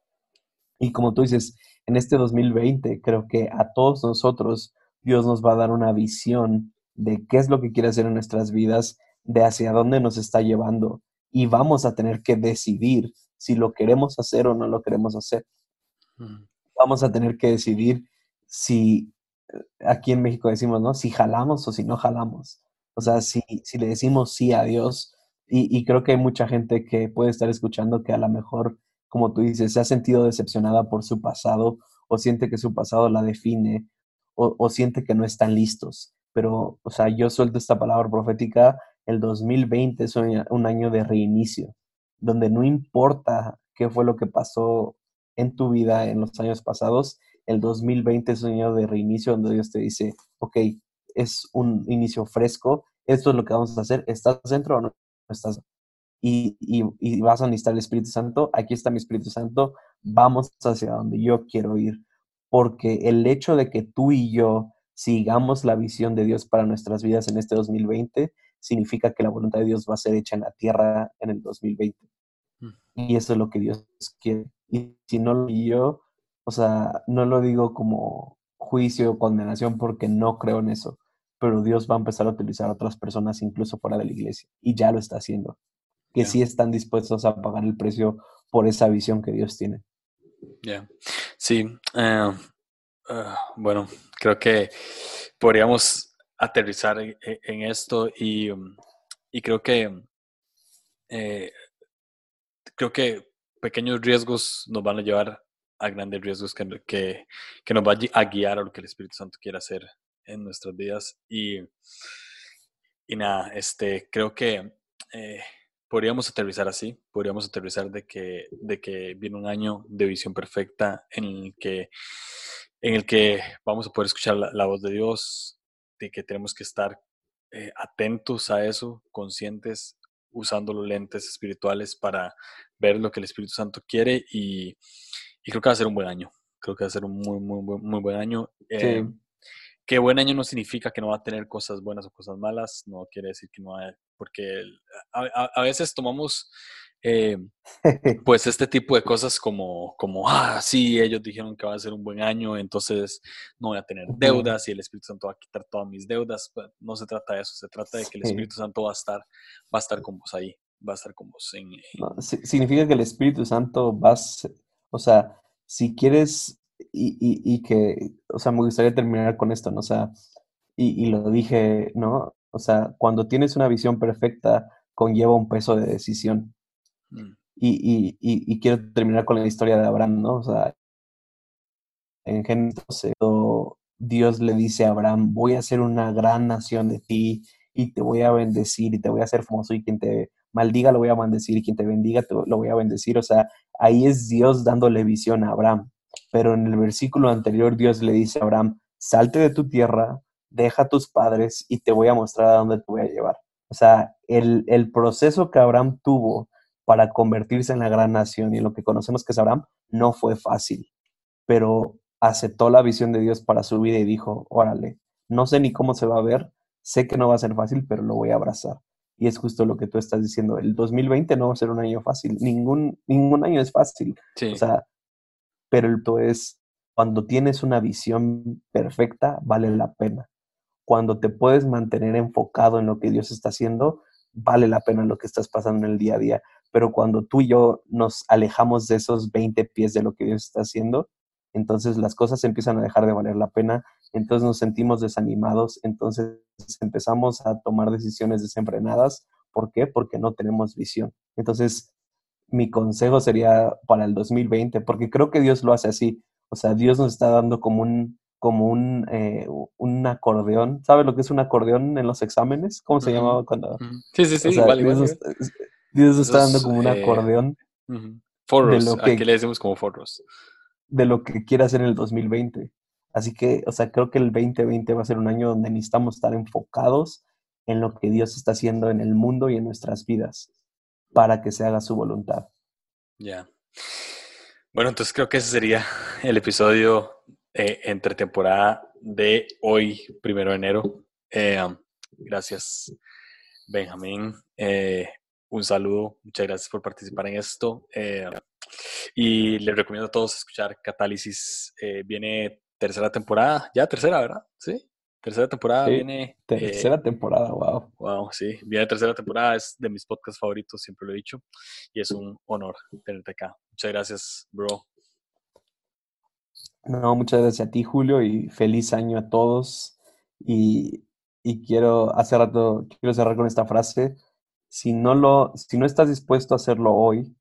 Y como tú dices, en este 2020 creo que a todos nosotros Dios nos va a dar una visión de qué es lo que quiere hacer en nuestras vidas de hacia dónde nos está llevando y vamos a tener que decidir si lo queremos hacer o no lo queremos hacer. Mm. Vamos a tener que decidir si, aquí en México decimos, ¿no? Si jalamos o si no jalamos. O sea, si, si le decimos sí a Dios, y, y creo que hay mucha gente que puede estar escuchando que a lo mejor, como tú dices, se ha sentido decepcionada por su pasado o siente que su pasado la define o, siente que no están listos. Pero, o sea, yo suelto esta palabra profética el 2020 es un año de reinicio, donde no importa qué fue lo que pasó en tu vida en los años pasados, el 2020 es un año de reinicio donde Dios te dice, ok, es un inicio fresco, esto es lo que vamos a hacer, ¿estás dentro o no estás? Y, y, vas a necesitar el Espíritu Santo, aquí está mi Espíritu Santo, vamos hacia donde yo quiero ir, porque el hecho de que tú y yo sigamos la visión de Dios para nuestras vidas en este 2020 significa que la voluntad de Dios va a ser hecha en la tierra en el 2020. Mm. Y eso es lo que Dios quiere. Y si no lo yo, O sea, no lo digo como juicio o condenación porque no creo en eso, pero Dios va a empezar a utilizar a otras personas incluso fuera de la iglesia y ya lo está haciendo, que sí están dispuestos a pagar el precio por esa visión que Dios tiene. Ya, sí. Eh, ah, bueno, creo que podríamos aterrizar en, esto y, um, y, creo que eh, creo que pequeños riesgos nos van a llevar a grandes riesgos que, que, que, nos va a guiar a lo que el Espíritu Santo quiere hacer en nuestras vidas. Y, y nada, este, creo que eh, podríamos aterrizar así, podríamos aterrizar de que, de que viene un año de visión perfecta en el que, en el que vamos a poder escuchar la, voz de Dios, de que tenemos que estar eh, atentos a eso, conscientes, usando los lentes espirituales para ver lo que el Espíritu Santo quiere y, y creo que va a ser un buen año. Creo que va a ser un muy, muy, muy buen año. Eh, que buen año no significa que no va a tener cosas buenas o cosas malas, no quiere decir que no hay, porque a, a, veces tomamos eh, pues este tipo de cosas como, como, ah, sí, ellos dijeron que va a ser un buen año, entonces no voy a tener deudas y el Espíritu Santo va a quitar todas mis deudas. Pues, no se trata de eso, se trata de que el Espíritu Santo va a estar, va a estar con vos ahí, va a estar con vos en... significa que el Espíritu Santo va, o sea, si quieres y, y, que, o sea, me gustaría terminar con esto, ¿no? O sea, y, y, lo dije, ¿no? O sea, cuando tienes una visión perfecta, conlleva un peso de decisión. Mm. Y, y, quiero terminar con la historia de Abraham, ¿no? O sea, en Génesis Dios le dice a Abraham, voy a hacer una gran nación de ti y te voy a bendecir y te voy a hacer famoso y quien te maldiga lo voy a bendecir y quien te bendiga lo voy a bendecir. O sea, ahí es Dios dándole visión a Abraham. Pero en el versículo anterior Dios le dice a Abraham, salte de tu tierra, deja a tus padres y te voy a mostrar a dónde te voy a llevar. O sea, el, el proceso que Abraham tuvo para convertirse en la gran nación y lo que conocemos que es Abraham no fue fácil, pero aceptó la visión de Dios para su vida y dijo, órale, no sé ni cómo se va a ver, sé que no va a ser fácil, pero lo voy a abrazar. Y es justo lo que tú estás diciendo, el 2020 no va a ser un año fácil, ningún, ningún año es fácil. O sea, pero el todo es, cuando tienes una visión perfecta, vale la pena. Cuando te puedes mantener enfocado en lo que Dios está haciendo, vale la pena lo que estás pasando en el día a día. Pero cuando tú y yo nos alejamos de esos 20 pies de lo que Dios está haciendo, entonces las cosas empiezan a dejar de valer la pena, entonces nos sentimos desanimados, entonces empezamos a tomar decisiones desenfrenadas. ¿Por qué? Porque no tenemos visión. Entonces, mi consejo sería para el 2020, porque creo que Dios lo hace así. O sea, Dios nos está dando como un, como un, eh, un acordeón. ¿Sabes lo que es un acordeón en los exámenes? ¿Cómo se llamaba cuando...? Sí, sí, sí, igual, Dios, Nos, Dios nos está dando como un eh, acordeón. Forros, de lo que, aquí le decimos como forros. De lo que quiere hacer en el 2020. Así que, o sea, creo que el 2020 va a ser un año donde necesitamos estar enfocados en lo que Dios está haciendo en el mundo y en nuestras vidas para que se haga su voluntad. Ya. Bueno, entonces creo que ese sería el episodio eh, entre temporada de hoy, primero de enero. Eh, gracias, Benjamín. Eh, un saludo, muchas gracias por participar en esto. y les recomiendo a todos escuchar Catálisis. viene tercera temporada, ya tercera, ¿verdad? Sí. Tercera temporada viene. Tercera eh, temporada, wow. Wow, sí. Viene tercera temporada, es de mis podcasts favoritos, siempre lo he dicho. Y es un honor tenerte acá. Muchas gracias, bro. No, muchas gracias a ti, Julio, y feliz año a todos. Y, y quiero, hace rato, quiero cerrar con esta frase. Si no, lo, si no estás dispuesto a hacerlo hoy,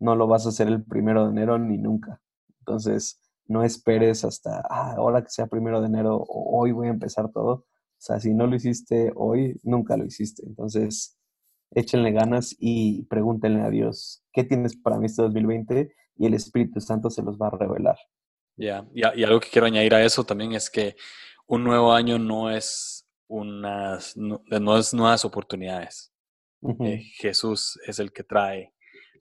no lo vas a hacer el primero de enero ni nunca. Entonces, no esperes hasta, ah, ahora que sea primero de enero o hoy voy a empezar todo. O sea, si no lo hiciste hoy, nunca lo hiciste. Entonces, échenle ganas y pregúntenle a Dios, ¿qué tienes para mí este 2020? Y el Espíritu Santo se los va a revelar. Ya, y, algo que quiero añadir a eso también es que un nuevo año no es unas, no, es nuevas oportunidades. Eh, Jesús es el que trae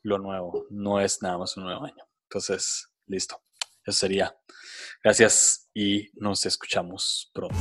lo nuevo, no es nada más un nuevo año. Entonces, listo. Eso sería. Gracias y nos escuchamos pronto.